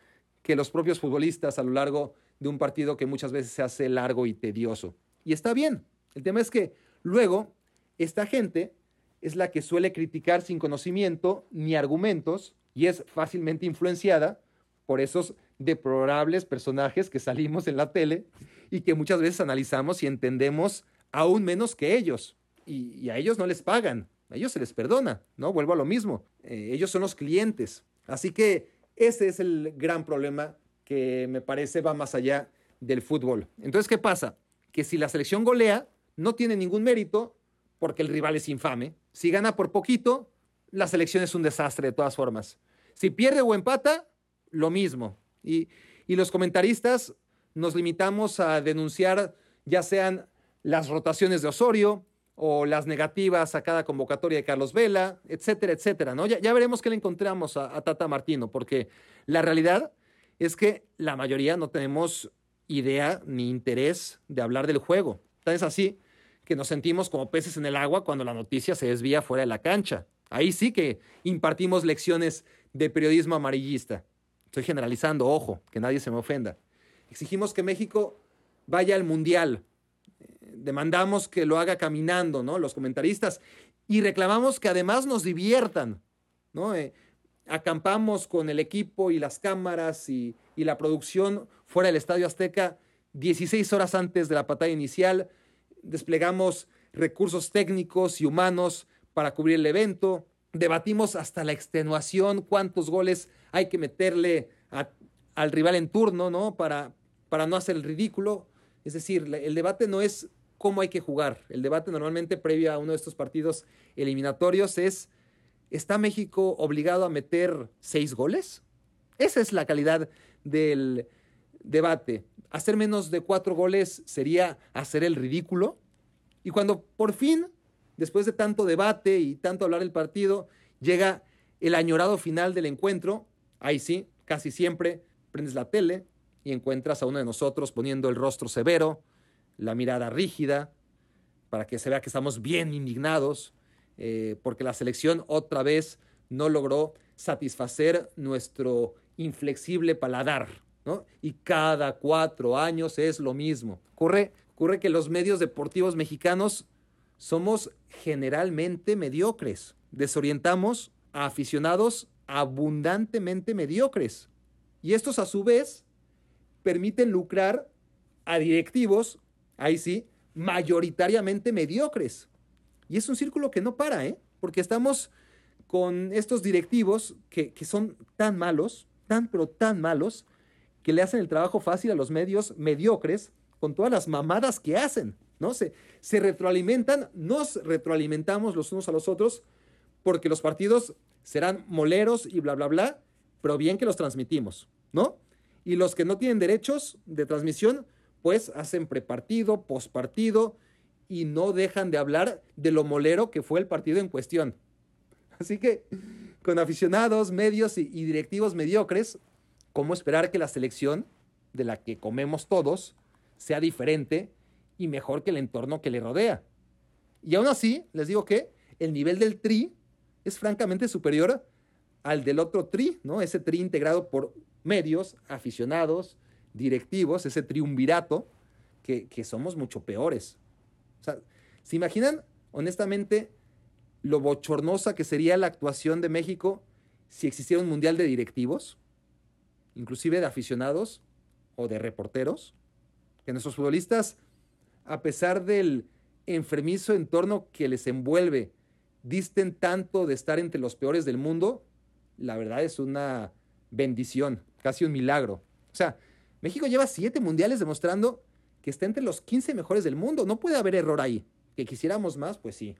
que los propios futbolistas a lo largo de un partido que muchas veces se hace largo y tedioso. Y está bien. El tema es que luego esta gente es la que suele criticar sin conocimiento ni argumentos y es fácilmente influenciada por esos deplorables personajes que salimos en la tele y que muchas veces analizamos y entendemos aún menos que ellos. Y, a ellos no les pagan, a ellos se les perdona, ¿no? Vuelvo a lo mismo. Eh, ellos son los clientes. Así que ese es el gran problema que me parece va más allá del fútbol. Entonces, ¿qué pasa? Que si la selección golea, no tiene ningún mérito porque el rival es infame. Si gana por poquito, la selección es un desastre de todas formas. Si pierde o empata, lo mismo. Y, y los comentaristas nos limitamos a denunciar ya sean las rotaciones de Osorio, o las negativas a cada convocatoria de Carlos Vela, etcétera, etcétera, ¿no? Ya, ya veremos qué le encontramos a, Tata Martino, porque la realidad es que la mayoría no tenemos idea ni interés de hablar del juego. Tal es así que nos sentimos como peces en el agua cuando la noticia se desvía fuera de la cancha. Ahí sí que impartimos lecciones de periodismo amarillista. Estoy generalizando, ojo, que nadie se me ofenda. Exigimos que México vaya al Mundial, demandamos que lo haga caminando, ¿no? Los comentaristas. Y reclamamos que además nos diviertan, ¿no? Eh, acampamos con el equipo y las cámaras y, la producción fuera del Estadio Azteca 16 horas antes de la batalla inicial. Desplegamos recursos técnicos y humanos para cubrir el evento. Debatimos hasta la extenuación cuántos goles hay que meterle al rival en turno, ¿no? Para, para no hacer el ridículo. Es decir, el debate no es cómo hay que jugar. El debate normalmente previo a uno de estos partidos eliminatorios es, ¿está México obligado a meter seis goles? Esa es la calidad del debate. Hacer menos de cuatro goles sería hacer el ridículo. Y cuando por fin, después de tanto debate y tanto hablar del partido, llega el añorado final del encuentro, ahí sí, casi siempre prendes la tele y encuentras a uno de nosotros poniendo el rostro severo, la mirada rígida, para que se vea que estamos bien indignados, eh, porque la selección otra vez no logró satisfacer nuestro inflexible paladar. ¿no? Y cada cuatro años es lo mismo. Ocurre, ocurre que los medios deportivos mexicanos somos generalmente mediocres. Desorientamos a aficionados abundantemente mediocres. Y estos a su vez permiten lucrar a directivos ahí sí, mayoritariamente mediocres. Y es un círculo que no para, ¿eh? Porque estamos con estos directivos que, son tan malos, tan pero tan malos, que le hacen el trabajo fácil a los medios mediocres con todas las mamadas que hacen, ¿no? Se, se retroalimentan, nos retroalimentamos los unos a los otros, porque los partidos serán moleros y bla, bla, bla, pero bien que los transmitimos, ¿no? Y los que no tienen derechos de transmisión, pues hacen prepartido, pospartido y no dejan de hablar de lo molero que fue el partido en cuestión. Así que con aficionados, medios y, directivos mediocres, ¿cómo esperar que la selección de la que comemos todos sea diferente y mejor que el entorno que le rodea. Y aún así, les digo que el nivel del tri es francamente superior al del otro tri, ¿no? Ese tri integrado por medios, aficionados, directivos, ese triunvirato, que, que somos mucho peores. O sea, ¿se imaginan, honestamente, lo bochornosa que sería la actuación de México si existiera un mundial de directivos, inclusive de aficionados o de reporteros? Que nuestros futbolistas, a pesar del enfermizo entorno que les envuelve, disten tanto de estar entre los peores del mundo, la verdad es una bendición, casi un milagro. O sea, México lleva siete mundiales demostrando que está entre los 15 mejores del mundo. No puede haber error ahí. Que quisiéramos más, pues sí.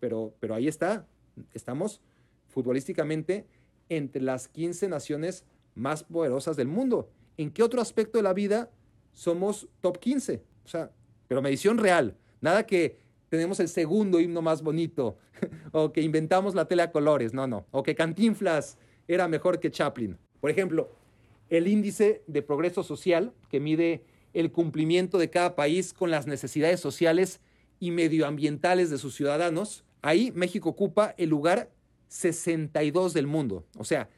Pero, pero ahí está. Estamos futbolísticamente entre las 15 naciones más poderosas del mundo. ¿En qué otro aspecto de la vida somos top 15? O sea, pero medición real. Nada que tenemos el segundo himno más bonito o que inventamos la tele a colores. No, no. O que Cantinflas era mejor que Chaplin. Por ejemplo, el índice de progreso social que mide el cumplimiento de cada país con las necesidades sociales y medioambientales de sus ciudadanos, ahí México ocupa el lugar 62 del mundo. O sea,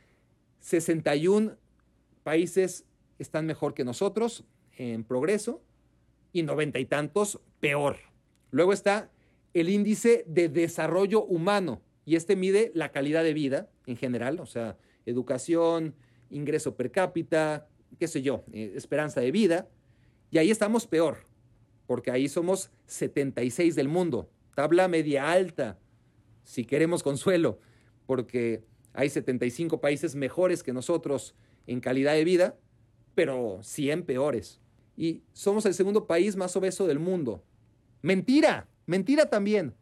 61 países están mejor que nosotros en progreso y noventa y tantos peor. Luego está el índice de desarrollo humano y este mide la calidad de vida en general, o sea, educación, ingreso per cápita, qué sé yo, eh, esperanza de vida. Y ahí estamos peor, porque ahí somos 76 del mundo, tabla media alta, si queremos consuelo, porque hay 75 países mejores que nosotros en calidad de vida, pero 100 peores. Y somos el segundo país más obeso del mundo. Mentira, mentira también.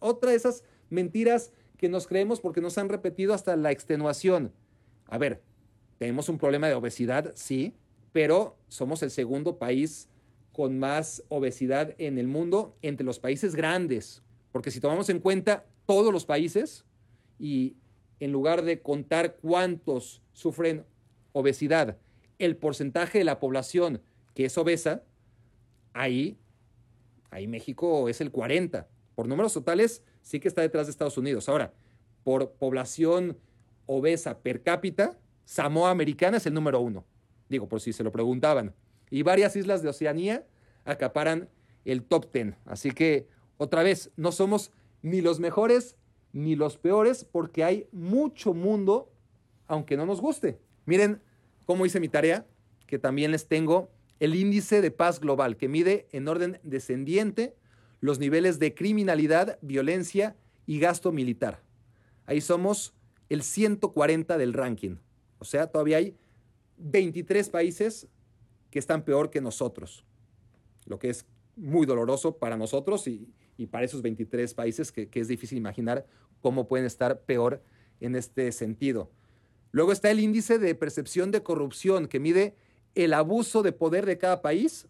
otra de esas mentiras que nos creemos porque nos han repetido hasta la extenuación. A ver, tenemos un problema de obesidad, sí, pero somos el segundo país con más obesidad en el mundo entre los países grandes. Porque si tomamos en cuenta todos los países y en lugar de contar cuántos sufren obesidad, el porcentaje de la población que es obesa, ahí, ahí México es el 40. Por números totales, sí que está detrás de Estados Unidos. Ahora, por población obesa per cápita, Samoa Americana es el número uno. Digo, por si se lo preguntaban. Y varias islas de Oceanía acaparan el top ten. Así que, otra vez, no somos ni los mejores ni los peores porque hay mucho mundo, aunque no nos guste. Miren cómo hice mi tarea, que también les tengo el índice de paz global, que mide en orden descendiente los niveles de criminalidad, violencia y gasto militar. Ahí somos el 140 del ranking. O sea, todavía hay 23 países que están peor que nosotros, lo que es muy doloroso para nosotros y, para esos 23 países que, que es difícil imaginar cómo pueden estar peor en este sentido. Luego está el índice de percepción de corrupción que mide el abuso de poder de cada país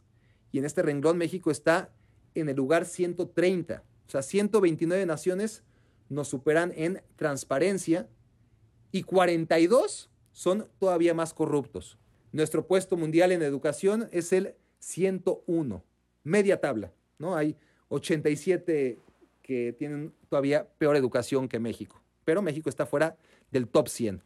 y en este renglón México está en el lugar 130. O sea, 129 naciones nos superan en transparencia y 42 son todavía más corruptos. Nuestro puesto mundial en educación es el 101, media tabla, ¿no? Hay 87 que tienen todavía peor educación que México, pero México está fuera del top 100.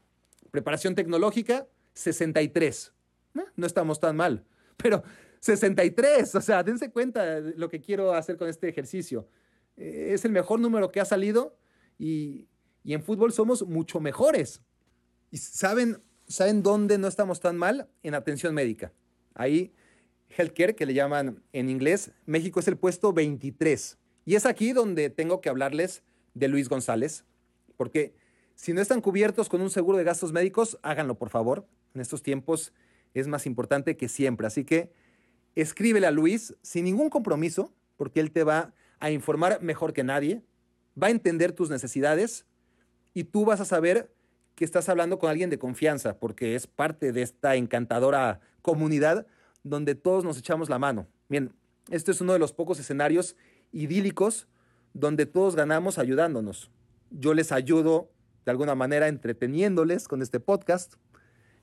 Preparación tecnológica, 63. No, estamos tan mal, pero 63, o sea, dense cuenta lo que quiero hacer con este ejercicio. Eh, es el mejor número que ha salido y, y en fútbol somos mucho mejores. ¿Y saben, saben dónde no estamos tan mal? En atención médica. Ahí, healthcare, que le llaman en inglés, México es el puesto 23. Y es aquí donde tengo que hablarles de Luis González, porque si no están cubiertos con un seguro de gastos médicos, háganlo por favor. En estos tiempos es más importante que siempre. Así que escríbele a Luis sin ningún compromiso, porque él te va a informar mejor que nadie, va a entender tus necesidades y tú vas a saber que estás hablando con alguien de confianza, porque es parte de esta encantadora comunidad donde todos nos echamos la mano. Bien, este es uno de los pocos escenarios idílicos donde todos ganamos ayudándonos. Yo les ayudo de alguna manera entreteniéndoles con este podcast.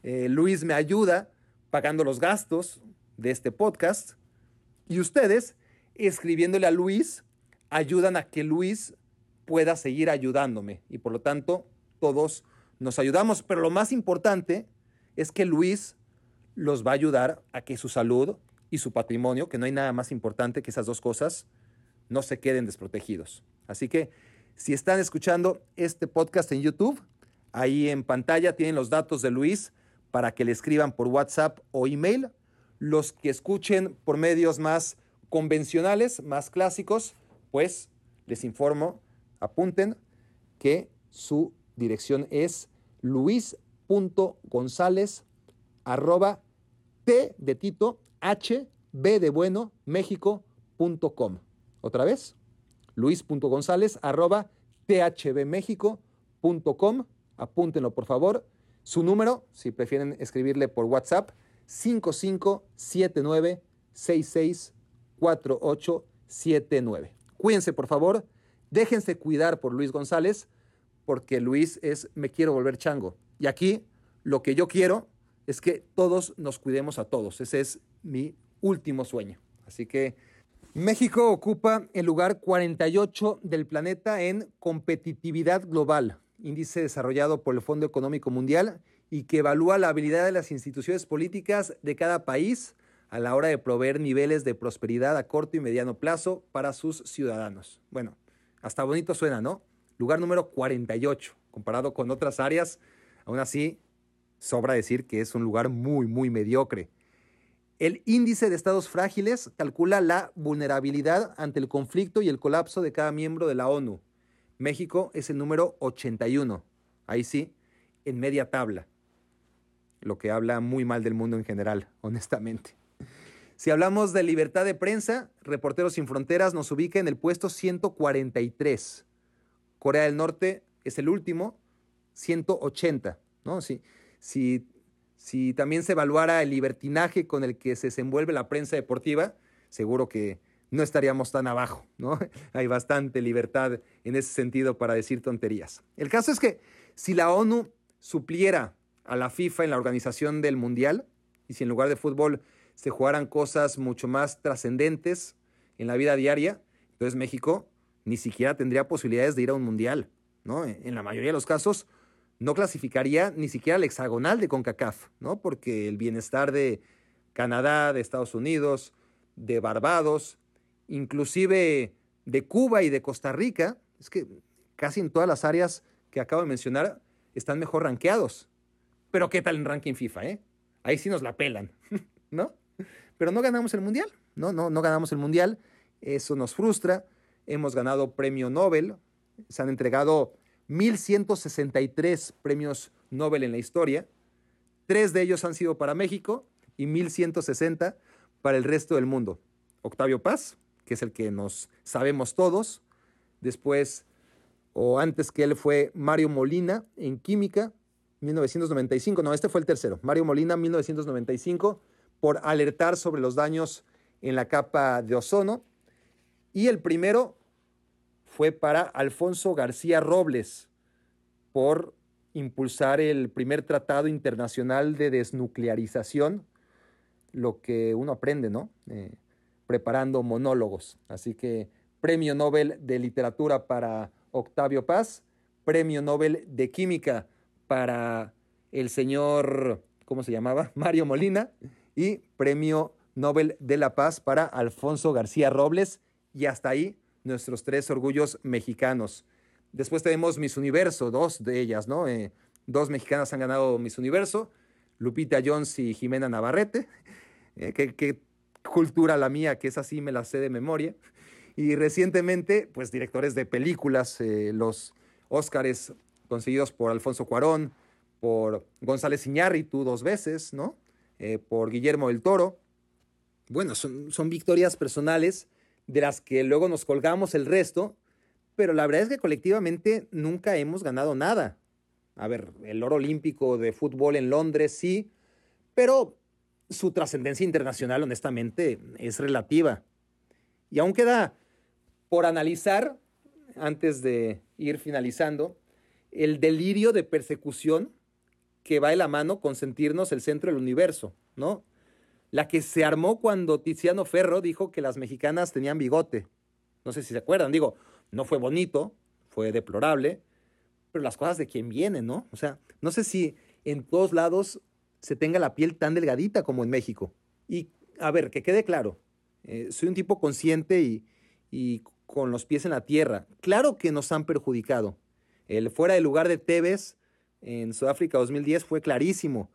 Eh, Luis me ayuda pagando los gastos de este podcast. Y ustedes escribiéndole a Luis ayudan a que Luis pueda seguir ayudándome y por lo tanto todos nos ayudamos. Pero lo más importante es que Luis los va a ayudar a que su salud y su patrimonio, que no hay nada más importante que esas dos cosas, no se queden desprotegidos. Así que si están escuchando este podcast en YouTube, ahí en pantalla tienen los datos de Luis para que le escriban por WhatsApp o email. Los que escuchen por medios más convencionales, más clásicos, pues les informo, apunten que su dirección es luis.gonzález arroba t de Tito h b de bueno méxico.com. Otra vez, luis.gonzález arroba thbmexico.com. Apúntenlo por favor. Su número, si prefieren escribirle por WhatsApp, 5579 664879. Cuídense por favor, déjense cuidar por Luis González, porque Luis es me quiero volver chango. Y aquí lo que yo quiero es que todos nos cuidemos a todos. Ese es mi último sueño. Así que México ocupa el lugar 48 del planeta en competitividad global, índice desarrollado por el Fondo Económico Mundial y que evalúa la habilidad de las instituciones políticas de cada país a la hora de proveer niveles de prosperidad a corto y mediano plazo para sus ciudadanos. Bueno, hasta bonito suena, ¿no? Lugar número 48, comparado con otras áreas, aún así sobra decir que es un lugar muy, muy mediocre. El índice de estados frágiles calcula la vulnerabilidad ante el conflicto y el colapso de cada miembro de la ONU. México es el número 81, ahí sí, en media tabla, lo que habla muy mal del mundo en general, honestamente. Si hablamos de libertad de prensa, Reporteros Sin Fronteras nos ubica en el puesto 143. Corea del Norte es el último, 180. ¿no? Si, si si también se evaluara el libertinaje con el que se desenvuelve la prensa deportiva, seguro que no estaríamos tan abajo, ¿no? Hay bastante libertad en ese sentido para decir tonterías. El caso es que si la ONU supliera a la FIFA en la organización del Mundial, y si en lugar de fútbol se jugaran cosas mucho más trascendentes en la vida diaria, entonces México ni siquiera tendría posibilidades de ir a un Mundial, ¿no? En la mayoría de los casos, no clasificaría ni siquiera al hexagonal de CONCACAF, ¿no? Porque el bienestar de Canadá, de Estados Unidos, de Barbados, inclusive de Cuba y de Costa Rica, es que casi en todas las áreas que acabo de mencionar están mejor rankeados. Pero ¿qué tal en ranking FIFA, eh? Ahí sí nos la pelan, ¿no? Pero no ganamos el mundial, no, no, no ganamos el mundial. Eso nos frustra. Hemos ganado premio Nobel. Se han entregado 1.163 premios Nobel en la historia. Tres de ellos han sido para México y 1.160 para el resto del mundo. Octavio Paz, que es el que nos sabemos todos. Después, o antes que él, fue Mario Molina en química, 1995. No, este fue el tercero. Mario Molina, 1995, por alertar sobre los daños en la capa de ozono. Y el primero fue para Alfonso García Robles por impulsar el primer tratado internacional de desnuclearización, lo que uno aprende, ¿no? Eh, preparando monólogos. Así que Premio Nobel de Literatura para Octavio Paz, Premio Nobel de Química para el señor, ¿cómo se llamaba? Mario Molina, y Premio Nobel de la Paz para Alfonso García Robles, y hasta ahí nuestros tres orgullos mexicanos. Después tenemos Miss Universo, dos de ellas, ¿no? Eh, dos mexicanas han ganado Miss Universo, Lupita Jones y Jimena Navarrete. Eh, qué, cultura la mía, que es así, me la sé de memoria. Y recientemente, pues directores de películas, eh, los Óscares conseguidos por Alfonso Cuarón, por González Iñárritu dos veces, ¿no? por Guillermo del Toro. Bueno, son, son victorias personales de las que luego nos colgamos el resto, pero la verdad es que colectivamente nunca hemos ganado nada. A ver, el oro olímpico de fútbol en Londres sí, pero su trascendencia internacional honestamente es relativa. Y aún queda por analizar, antes de ir finalizando, el delirio de persecución que va de la mano con sentirnos el centro del universo, ¿no? La que se armó cuando Tiziano Ferro dijo que las mexicanas tenían bigote. No sé si se acuerdan, digo, no fue bonito, fue deplorable, pero las cosas de quién vienen, ¿no? O sea, no sé si en todos lados se tenga la piel tan delgadita como en México. Y a ver, que quede claro, eh, soy un tipo consciente y, y con los pies en la tierra. Claro que nos han perjudicado. El fuera de lugar de Tevez en Sudáfrica 2010 fue clarísimo.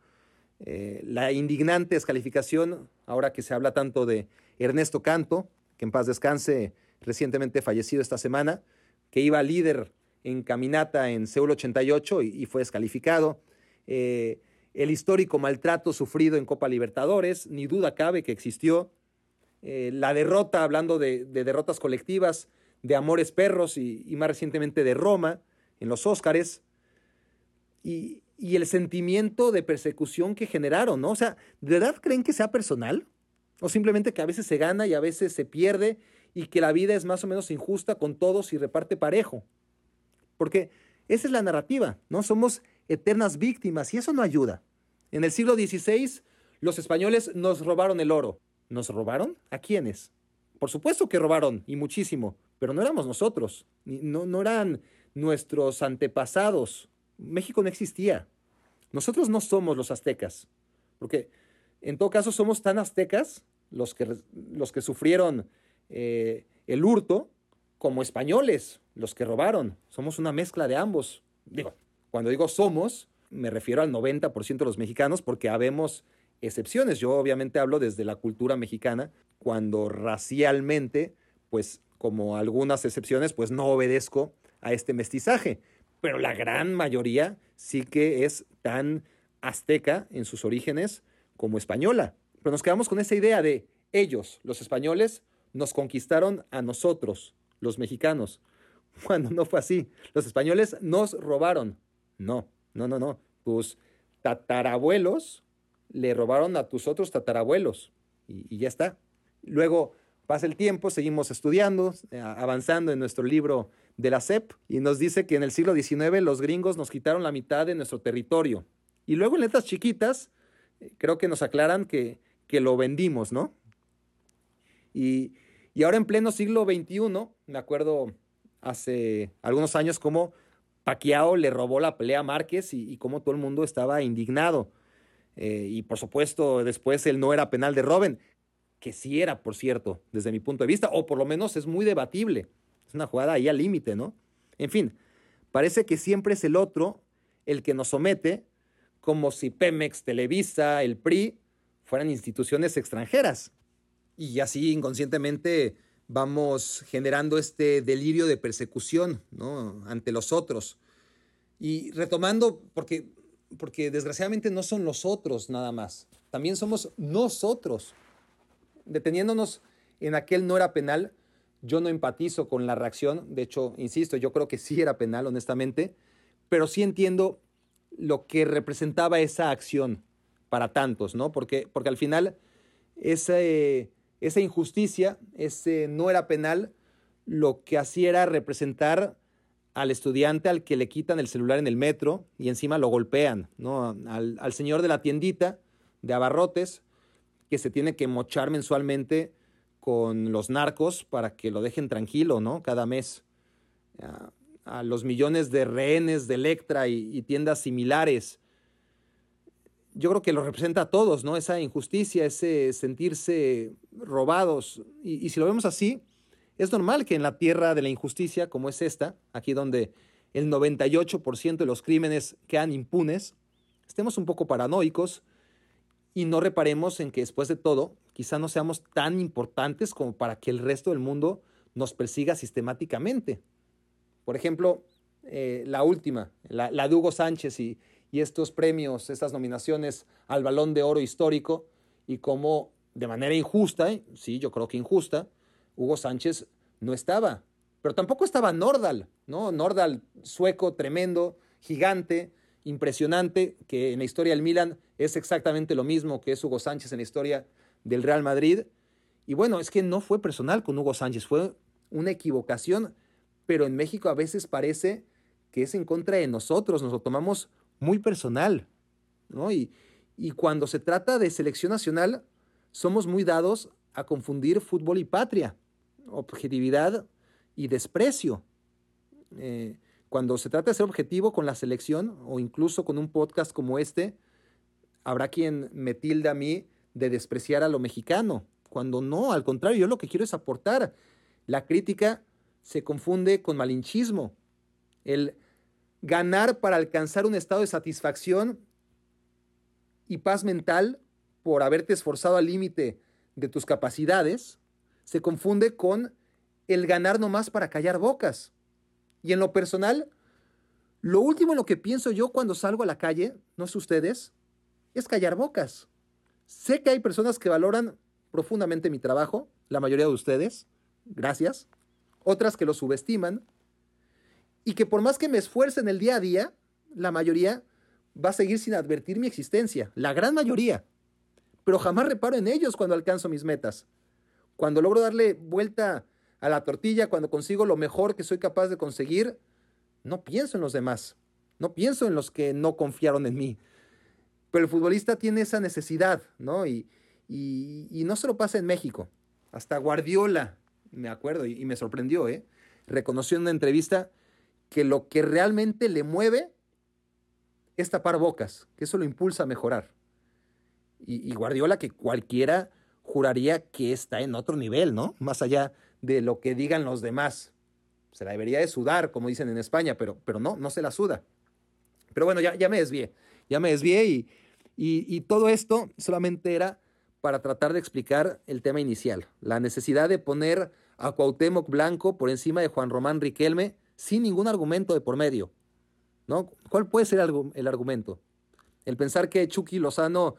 Eh, la indignante descalificación, ahora que se habla tanto de Ernesto Canto, que en paz descanse, recientemente fallecido esta semana, que iba líder en caminata en Seúl 88 y, fue descalificado. Eh, el histórico maltrato sufrido en Copa Libertadores, ni duda cabe que existió. Eh, la derrota, hablando de, derrotas colectivas, de Amores Perros y, y, más recientemente de Roma en los Óscares. Y, y el sentimiento de persecución que generaron, ¿no? O sea, ¿de verdad creen que sea personal? ¿O simplemente que a veces se gana y a veces se pierde y que la vida es más o menos injusta con todos y reparte parejo? Porque esa es la narrativa, ¿no? Somos eternas víctimas y eso no ayuda. En el siglo XVI los españoles nos robaron el oro. ¿Nos robaron? ¿A quiénes? Por supuesto que robaron, y muchísimo, pero no éramos nosotros, no, no eran nuestros antepasados. México no existía. Nosotros no somos los aztecas, porque en todo caso somos tan aztecas los que, los que sufrieron eh, el hurto como españoles, los que robaron. Somos una mezcla de ambos. Digo, cuando digo somos, me refiero al 90% de los mexicanos porque habemos excepciones. Yo obviamente hablo desde la cultura mexicana, cuando racialmente, pues como algunas excepciones, pues no obedezco a este mestizaje pero la gran mayoría sí que es tan azteca en sus orígenes como española. Pero nos quedamos con esa idea de ellos, los españoles, nos conquistaron a nosotros, los mexicanos, cuando no fue así. Los españoles nos robaron. No, no, no, no. Tus tatarabuelos le robaron a tus otros tatarabuelos y, y ya está. Luego pasa el tiempo, seguimos estudiando, eh, avanzando en nuestro libro de la CEP y nos dice que en el siglo XIX los gringos nos quitaron la mitad de nuestro territorio. Y luego en letras chiquitas eh, creo que nos aclaran que, que lo vendimos, ¿no? Y, ahora en pleno siglo XXI, me acuerdo hace algunos años cómo Paquiao le robó la pelea a Márquez y, cómo todo el mundo estaba indignado. Eh, y por supuesto, después él no era penal de Robben, que sí era, por cierto, desde mi punto de vista, o por lo menos es muy debatible. Es una jugada ahí al límite, ¿no? En fin, parece que siempre es el otro el que nos somete, como si Pemex, Televisa, el PRI fueran instituciones extranjeras. Y así inconscientemente vamos generando este delirio de persecución ¿no? ante los otros. Y retomando, porque, porque desgraciadamente no son los otros nada más, también somos nosotros. Deteniéndonos en aquel no era penal, yo no empatizo con la reacción, de hecho, insisto, yo creo que sí era penal, honestamente, pero sí entiendo lo que representaba esa acción para tantos, ¿no? Porque, porque al final esa, injusticia, ese no era penal, lo que hacía era representar al estudiante al que le quitan el celular en el metro y encima lo golpean, ¿no? Al señor de la tiendita de abarrotes que se tiene que mochar mensualmente con los narcos para que lo dejen tranquilo, ¿no? Cada mes. A, los millones de rehenes de Electra y, tiendas similares. Yo creo que lo representa a todos, ¿no? Esa injusticia, ese sentirse robados. Y, y si lo vemos así, es normal que en la tierra de la injusticia, como es esta, aquí donde el 98% de los crímenes quedan impunes, estemos un poco paranoicos y no reparemos en que después de todo, quizá no seamos tan importantes como para que el resto del mundo nos persiga sistemáticamente. Por ejemplo, eh, la última, la, de Hugo Sánchez y, estos premios, estas nominaciones al Balón de Oro histórico y cómo de manera injusta, sí, yo creo que injusta, Hugo Sánchez no estaba. Pero tampoco estaba Nordal, ¿no? Nordal, sueco, tremendo, gigante, impresionante, que en la historia del Milan es exactamente lo mismo que es Hugo Sánchez en la historia del Real Madrid. Y bueno, es que no fue personal con Hugo Sánchez, fue una equivocación, pero en México a veces parece que es en contra de nosotros, nos lo tomamos muy personal. ¿no? Y, y cuando se trata de selección nacional, somos muy dados a confundir fútbol y patria, objetividad y desprecio. Eh, cuando se trata de ser objetivo con la selección o incluso con un podcast como este, habrá quien me tilde a mí de despreciar a lo mexicano, cuando no, al contrario, yo lo que quiero es aportar. La crítica se confunde con malinchismo. El ganar para alcanzar un estado de satisfacción y paz mental por haberte esforzado al límite de tus capacidades, se confunde con el ganar nomás para callar bocas. Y en lo personal, lo último en lo que pienso yo cuando salgo a la calle, no sé ustedes, es callar bocas. Sé que hay personas que valoran profundamente mi trabajo, la mayoría de ustedes, gracias, otras que lo subestiman, y que por más que me esfuerce en el día a día, la mayoría va a seguir sin advertir mi existencia, la gran mayoría. Pero jamás reparo en ellos cuando alcanzo mis metas. Cuando logro darle vuelta a la tortilla, cuando consigo lo mejor que soy capaz de conseguir, no pienso en los demás, no pienso en los que no confiaron en mí. Pero el futbolista tiene esa necesidad, ¿no? Y, y, no se lo pasa en México. Hasta Guardiola, me acuerdo, y, me sorprendió, ¿eh? Reconoció en una entrevista que lo que realmente le mueve es tapar bocas, que eso lo impulsa a mejorar. Y, Guardiola que cualquiera juraría que está en otro nivel, ¿no? Más allá de lo que digan los demás. Se la debería de sudar, como dicen en España, pero, pero no, no se la suda. Pero bueno, ya, ya me desvié, ya me desvié y, y todo esto solamente era para tratar de explicar el tema inicial, la necesidad de poner a Cuauhtémoc Blanco por encima de Juan Román Riquelme sin ningún argumento de por medio. ¿no? ¿Cuál puede ser el argumento? El pensar que Chucky Lozano,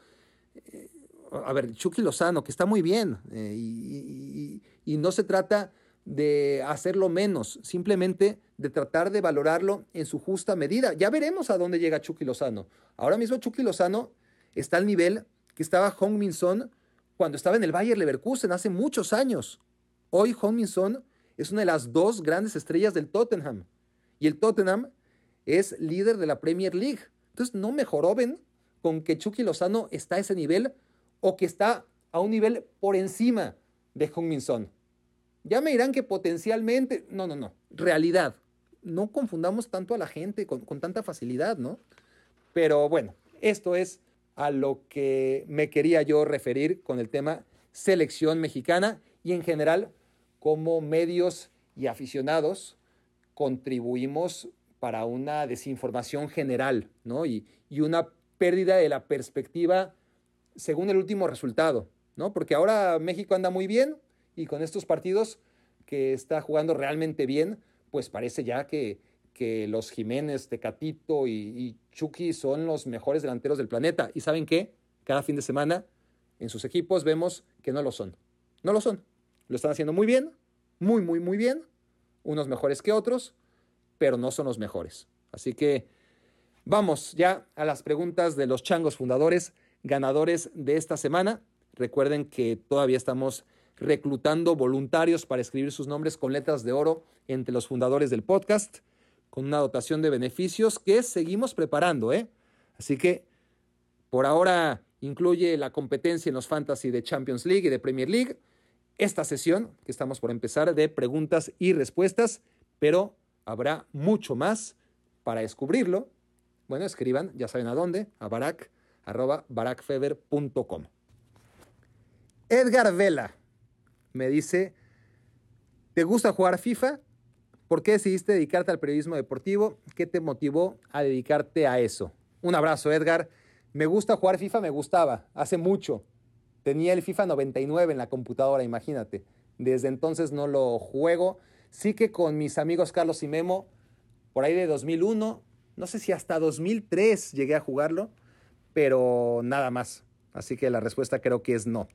eh, a ver, Chucky Lozano, que está muy bien, eh, y, no se trata de hacerlo menos, simplemente de tratar de valorarlo en su justa medida. Ya veremos a dónde llega Chucky Lozano. Ahora mismo Chucky Lozano está al nivel que estaba Hong Min cuando estaba en el Bayer Leverkusen hace muchos años. Hoy Hong Min es una de las dos grandes estrellas del Tottenham. Y el Tottenham es líder de la Premier League. Entonces no mejoró, ven, con que Chucky Lozano está a ese nivel o que está a un nivel por encima de Hong Min. Ya me dirán que potencialmente, no, no, no, realidad. No confundamos tanto a la gente con, con tanta facilidad, ¿no? Pero bueno, esto es a lo que me quería yo referir con el tema selección mexicana y en general como medios y aficionados contribuimos para una desinformación general ¿no? y, una pérdida de la perspectiva según el último resultado, ¿no? porque ahora México anda muy bien y con estos partidos que está jugando realmente bien, pues parece ya que, que los Jiménez, Tecatito y, y Chucky son los mejores delanteros del planeta. ¿Y saben qué? Cada fin de semana en sus equipos vemos que no lo son. No lo son. Lo están haciendo muy bien, muy, muy, muy bien. Unos mejores que otros, pero no son los mejores. Así que vamos ya a las preguntas de los changos fundadores, ganadores de esta semana. Recuerden que todavía estamos reclutando voluntarios para escribir sus nombres con letras de oro entre los fundadores del podcast, con una dotación de beneficios que seguimos preparando. ¿eh? Así que por ahora incluye la competencia en los fantasy de Champions League y de Premier League esta sesión que estamos por empezar de preguntas y respuestas, pero habrá mucho más para descubrirlo. Bueno, escriban, ya saben a dónde, a barakfeber.com. Edgar Vela me dice, ¿te gusta jugar FIFA? ¿Por qué decidiste dedicarte al periodismo deportivo? ¿Qué te motivó a dedicarte a eso? Un abrazo, Edgar. Me gusta jugar FIFA, me gustaba, hace mucho. Tenía el FIFA 99 en la computadora, imagínate. Desde entonces no lo juego. Sí que con mis amigos Carlos y Memo, por ahí de 2001, no sé si hasta 2003 llegué a jugarlo, pero nada más. Así que la respuesta creo que es no.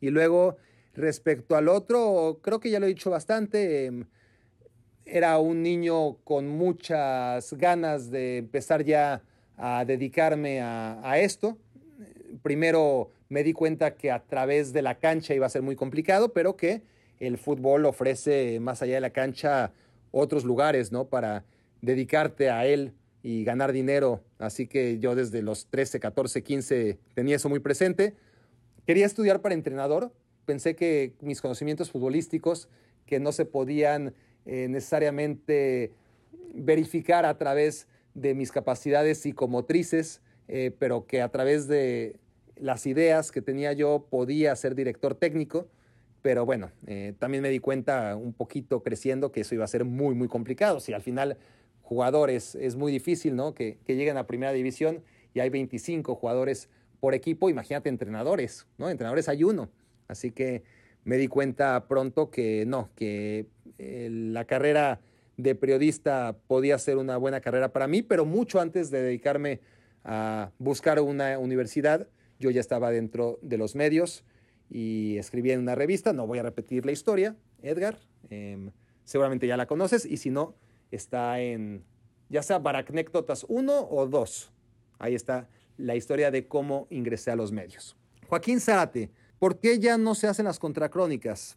Y luego, respecto al otro, creo que ya lo he dicho bastante. Em, era un niño con muchas ganas de empezar ya a dedicarme a, esto. Primero me di cuenta que a través de la cancha iba a ser muy complicado, pero que el fútbol ofrece más allá de la cancha otros lugares, ¿no? Para dedicarte a él y ganar dinero. Así que yo desde los 13, 14, 15 tenía eso muy presente. quería estudiar para entrenador. Pensé que mis conocimientos futbolísticos, que no se podían eh, necesariamente verificar a través de mis capacidades psicomotrices, eh, pero que a través de las ideas que tenía yo podía ser director técnico. Pero bueno, eh, también me di cuenta un poquito creciendo que eso iba a ser muy, muy complicado. Si al final jugadores es muy difícil, ¿no? Que, que lleguen a primera división y hay 25 jugadores por equipo, imagínate entrenadores, ¿no? Entrenadores hay uno. Así que me di cuenta pronto que no, que eh, la carrera de periodista podía ser una buena carrera para mí, pero mucho antes de dedicarme a buscar una universidad, yo ya estaba dentro de los medios y escribía en una revista, no voy a repetir la historia, Edgar, em, seguramente ya la conoces y si no, está en ya sea Baracnéctotas 1 o 2. Ahí está la historia de cómo ingresé a los medios. Joaquín Zárate, ¿por qué ya no se hacen las contracrónicas?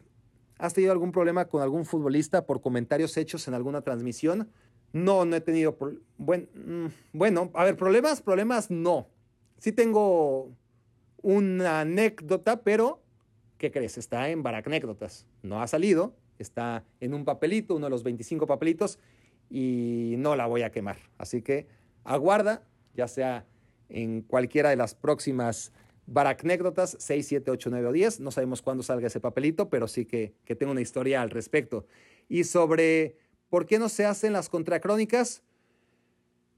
¿Has tenido algún problema con algún futbolista por comentarios hechos en alguna transmisión? No, no he tenido. Bueno, mm, bueno, a ver, problemas, problemas no. Sí tengo una anécdota, pero ¿qué crees? Está en Baracnécdotas. No ha salido, está en un papelito, uno de los 25 papelitos, y no la voy a quemar. Así que aguarda, ya sea en cualquiera de las próximas baracnécdotas 6, 7, 8, 9 o 10. No sabemos cuándo salga ese papelito, pero sí que, tengo una historia al respecto. Y sobre por qué no se hacen las contracrónicas,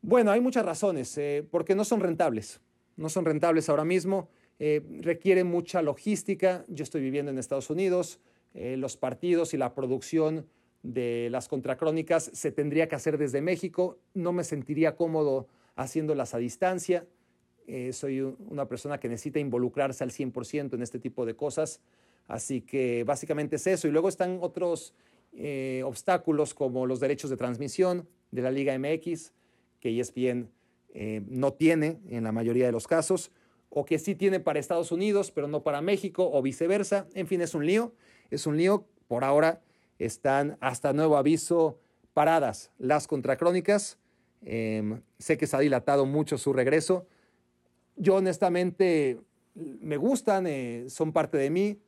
bueno, hay muchas razones. Eh, porque no son rentables. No son rentables ahora mismo. Eh, requiere mucha logística. Yo estoy viviendo en Estados Unidos. Eh, los partidos y la producción de las contracrónicas se tendría que hacer desde México. No me sentiría cómodo haciéndolas a distancia. Eh, soy una persona que necesita involucrarse al 100% en este tipo de cosas. Así que básicamente es eso. Y luego están otros eh, obstáculos como los derechos de transmisión de la Liga MX, que ESPN eh, no tiene en la mayoría de los casos, o que sí tiene para Estados Unidos, pero no para México, o viceversa. En fin, es un lío. Es un lío. Por ahora están hasta nuevo aviso paradas las contracrónicas. Em, sé que se ha dilatado mucho su regreso. Yo honestamente me gustan, eh, son parte de mí,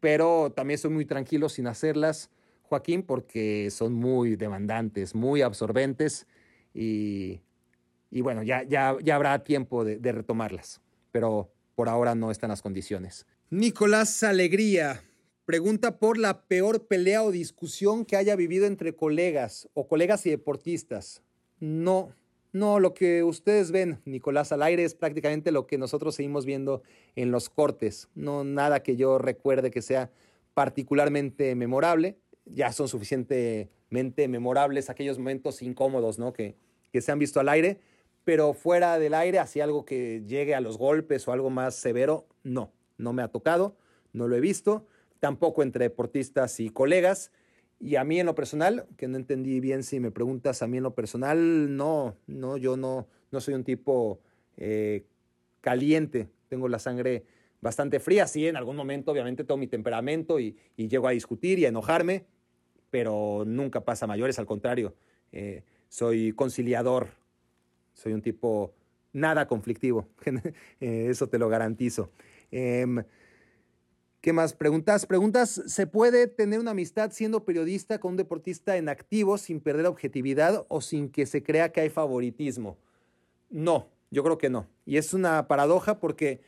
pero también soy muy tranquilo sin hacerlas, Joaquín, porque son muy demandantes, muy absorbentes y, bueno, ya, ya, ya habrá tiempo de retomarlas, pero por ahora no están las condiciones. Nicolás Alegría pregunta por la peor pelea o discusión que haya vivido entre colegas o colegas y deportistas. No, no, lo que ustedes ven, Nicolás, al aire es prácticamente lo que nosotros seguimos viendo en los cortes. No nada que yo recuerde que sea particularmente memorable. Ya son suficientemente memorables aquellos momentos incómodos ¿no? que, que se han visto al aire, pero fuera del aire, así algo que llegue a los golpes o algo más severo, no, no me ha tocado, no lo he visto, tampoco entre deportistas y colegas. Y a mí en lo personal, que no entendí bien si me preguntas a mí en lo personal, no, no, yo no, no soy un tipo eh, caliente, tengo la sangre bastante fría, sí, en algún momento obviamente tengo mi temperamento y, llego a discutir y a enojarme, pero nunca pasa mayores, al contrario, eh, soy conciliador, soy un tipo nada conflictivo, eh, eso te lo garantizo. Em, ¿Qué más? Preguntas. Preguntas, ¿se puede tener una amistad siendo periodista con un deportista en activo sin perder objetividad o sin que se crea que hay favoritismo? No, yo creo que no. Y es una paradoja porque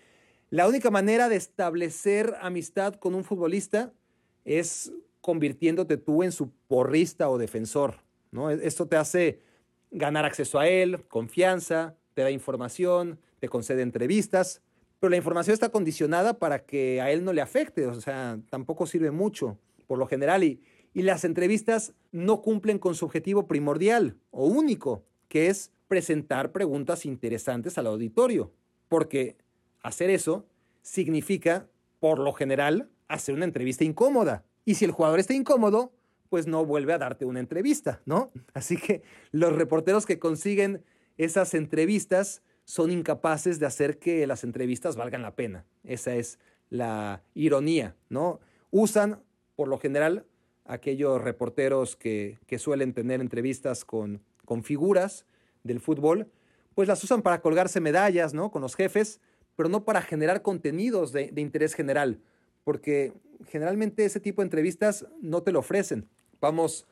la única manera de establecer amistad con un futbolista es convirtiéndote tú en su porrista o defensor. ¿no? Esto te hace ganar acceso a él, confianza, te da información, te concede entrevistas pero la información está condicionada para que a él no le afecte, o sea, tampoco sirve mucho por lo general y, y las entrevistas no cumplen con su objetivo primordial o único, que es presentar preguntas interesantes al auditorio, porque hacer eso significa, por lo general, hacer una entrevista incómoda. Y si el jugador está incómodo, pues no vuelve a darte una entrevista, ¿no? Así que los reporteros que consiguen esas entrevistas son incapaces de hacer que las entrevistas valgan la pena. Esa es la ironía, ¿no? Usan, por lo general, aquellos reporteros que, suelen tener entrevistas con, con figuras del fútbol, pues las usan para colgarse medallas, ¿no? Con los jefes, pero no para generar contenidos de, de interés general, porque generalmente ese tipo de entrevistas no te lo ofrecen. Vamos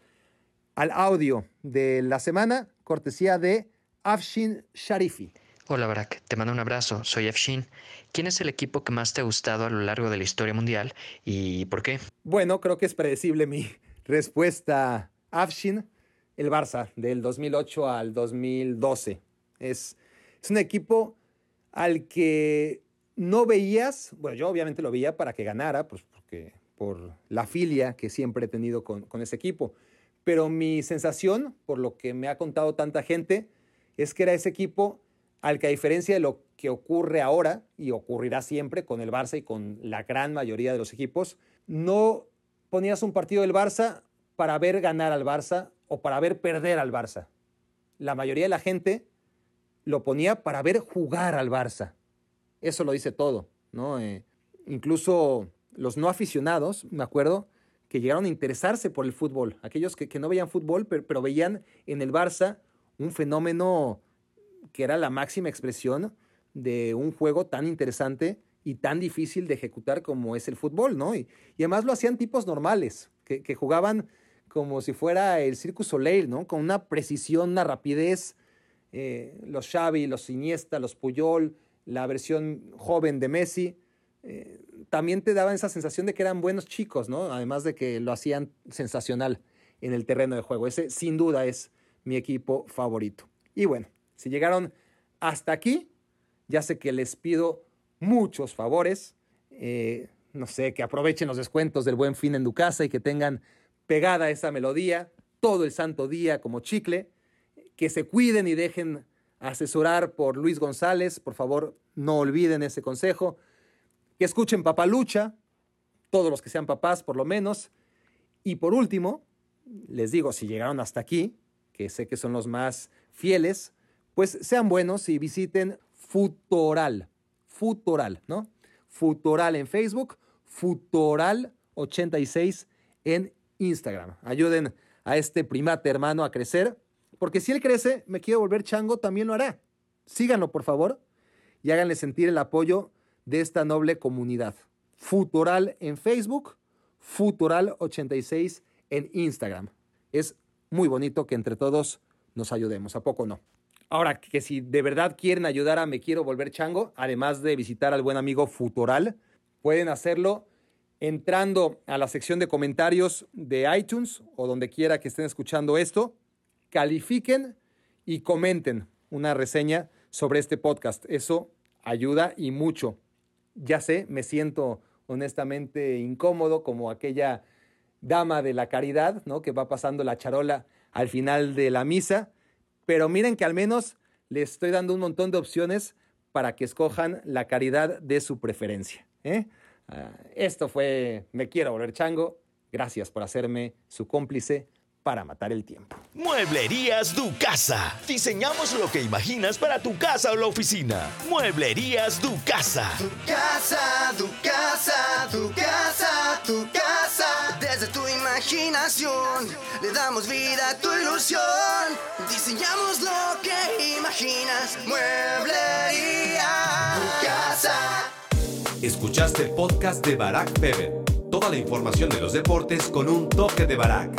al audio de la semana, cortesía de Afshin Sharifi. Hola Barak, te mando un abrazo, soy Afshin. ¿Quién es el equipo que más te ha gustado a lo largo de la historia mundial y por qué? Bueno, creo que es predecible mi respuesta. Afshin, el Barça, del 2008 al 2012. Es, es un equipo al que no veías, bueno, yo obviamente lo veía para que ganara, pues porque por la filia que siempre he tenido con, con ese equipo. Pero mi sensación, por lo que me ha contado tanta gente, es que era ese equipo al que a diferencia de lo que ocurre ahora y ocurrirá siempre con el Barça y con la gran mayoría de los equipos, no ponías un partido del Barça para ver ganar al Barça o para ver perder al Barça. La mayoría de la gente lo ponía para ver jugar al Barça. Eso lo dice todo, ¿no? Eh, incluso los no aficionados, me acuerdo, que llegaron a interesarse por el fútbol. Aquellos que, no veían fútbol, pero veían en el Barça un fenómeno que era la máxima expresión de un juego tan interesante y tan difícil de ejecutar como es el fútbol, ¿no? Y, además lo hacían tipos normales, que, que, jugaban como si fuera el Circus Soleil, ¿no? Con una precisión, una rapidez. Eh, los Xavi, los Iniesta, los Puyol, la versión joven de Messi, eh, también te daban esa sensación de que eran buenos chicos, ¿no? Además de que lo hacían sensacional en el terreno de juego. Ese sin duda es mi equipo favorito. Y bueno, si llegaron hasta aquí, ya sé que les pido muchos favores. Eh, no sé, que aprovechen los descuentos del buen fin en tu casa y que tengan pegada esa melodía todo el santo día como chicle. Que se cuiden y dejen asesorar por Luis González. Por favor, no olviden ese consejo. Que escuchen Papalucha, todos los que sean papás por lo menos. Y por último, les digo, si llegaron hasta aquí, que sé que son los más fieles, pues sean buenos y visiten Futoral. Futoral, ¿no? Futoral en Facebook, Futoral86 en Instagram. Ayuden a este primate hermano a crecer, porque si él crece, me quiero volver chango, también lo hará. Síganlo, por favor, y háganle sentir el apoyo de esta noble comunidad. Futoral en Facebook, Futoral86 en Instagram. Es muy bonito que entre todos nos ayudemos, ¿a poco no? Ahora, que si de verdad quieren ayudar a Me Quiero Volver Chango, además de visitar al buen amigo Futoral, pueden hacerlo entrando a la sección de comentarios de iTunes o donde quiera que estén escuchando esto, califiquen y comenten una reseña sobre este podcast. Eso ayuda y mucho. Ya sé, me siento honestamente incómodo como aquella dama de la caridad, ¿no? Que va pasando la charola al final de la misa. Pero miren que al menos les estoy dando un montón de opciones para que escojan la caridad de su preferencia. ¿eh? Uh, esto fue Me Quiero Volver Chango. Gracias por hacerme su cómplice para matar el tiempo. Mueblerías Du Casa. Diseñamos lo que imaginas para tu casa o la oficina. Mueblerías Du Casa. Tu casa, tu casa, tu casa, tu casa. Desde tu imaginación le damos vida a tu ilusión. Diseñamos lo que imaginas. Mueblería Tu casa. Escuchaste el podcast de Barack Feber. Toda la información de los deportes con un toque de Barack.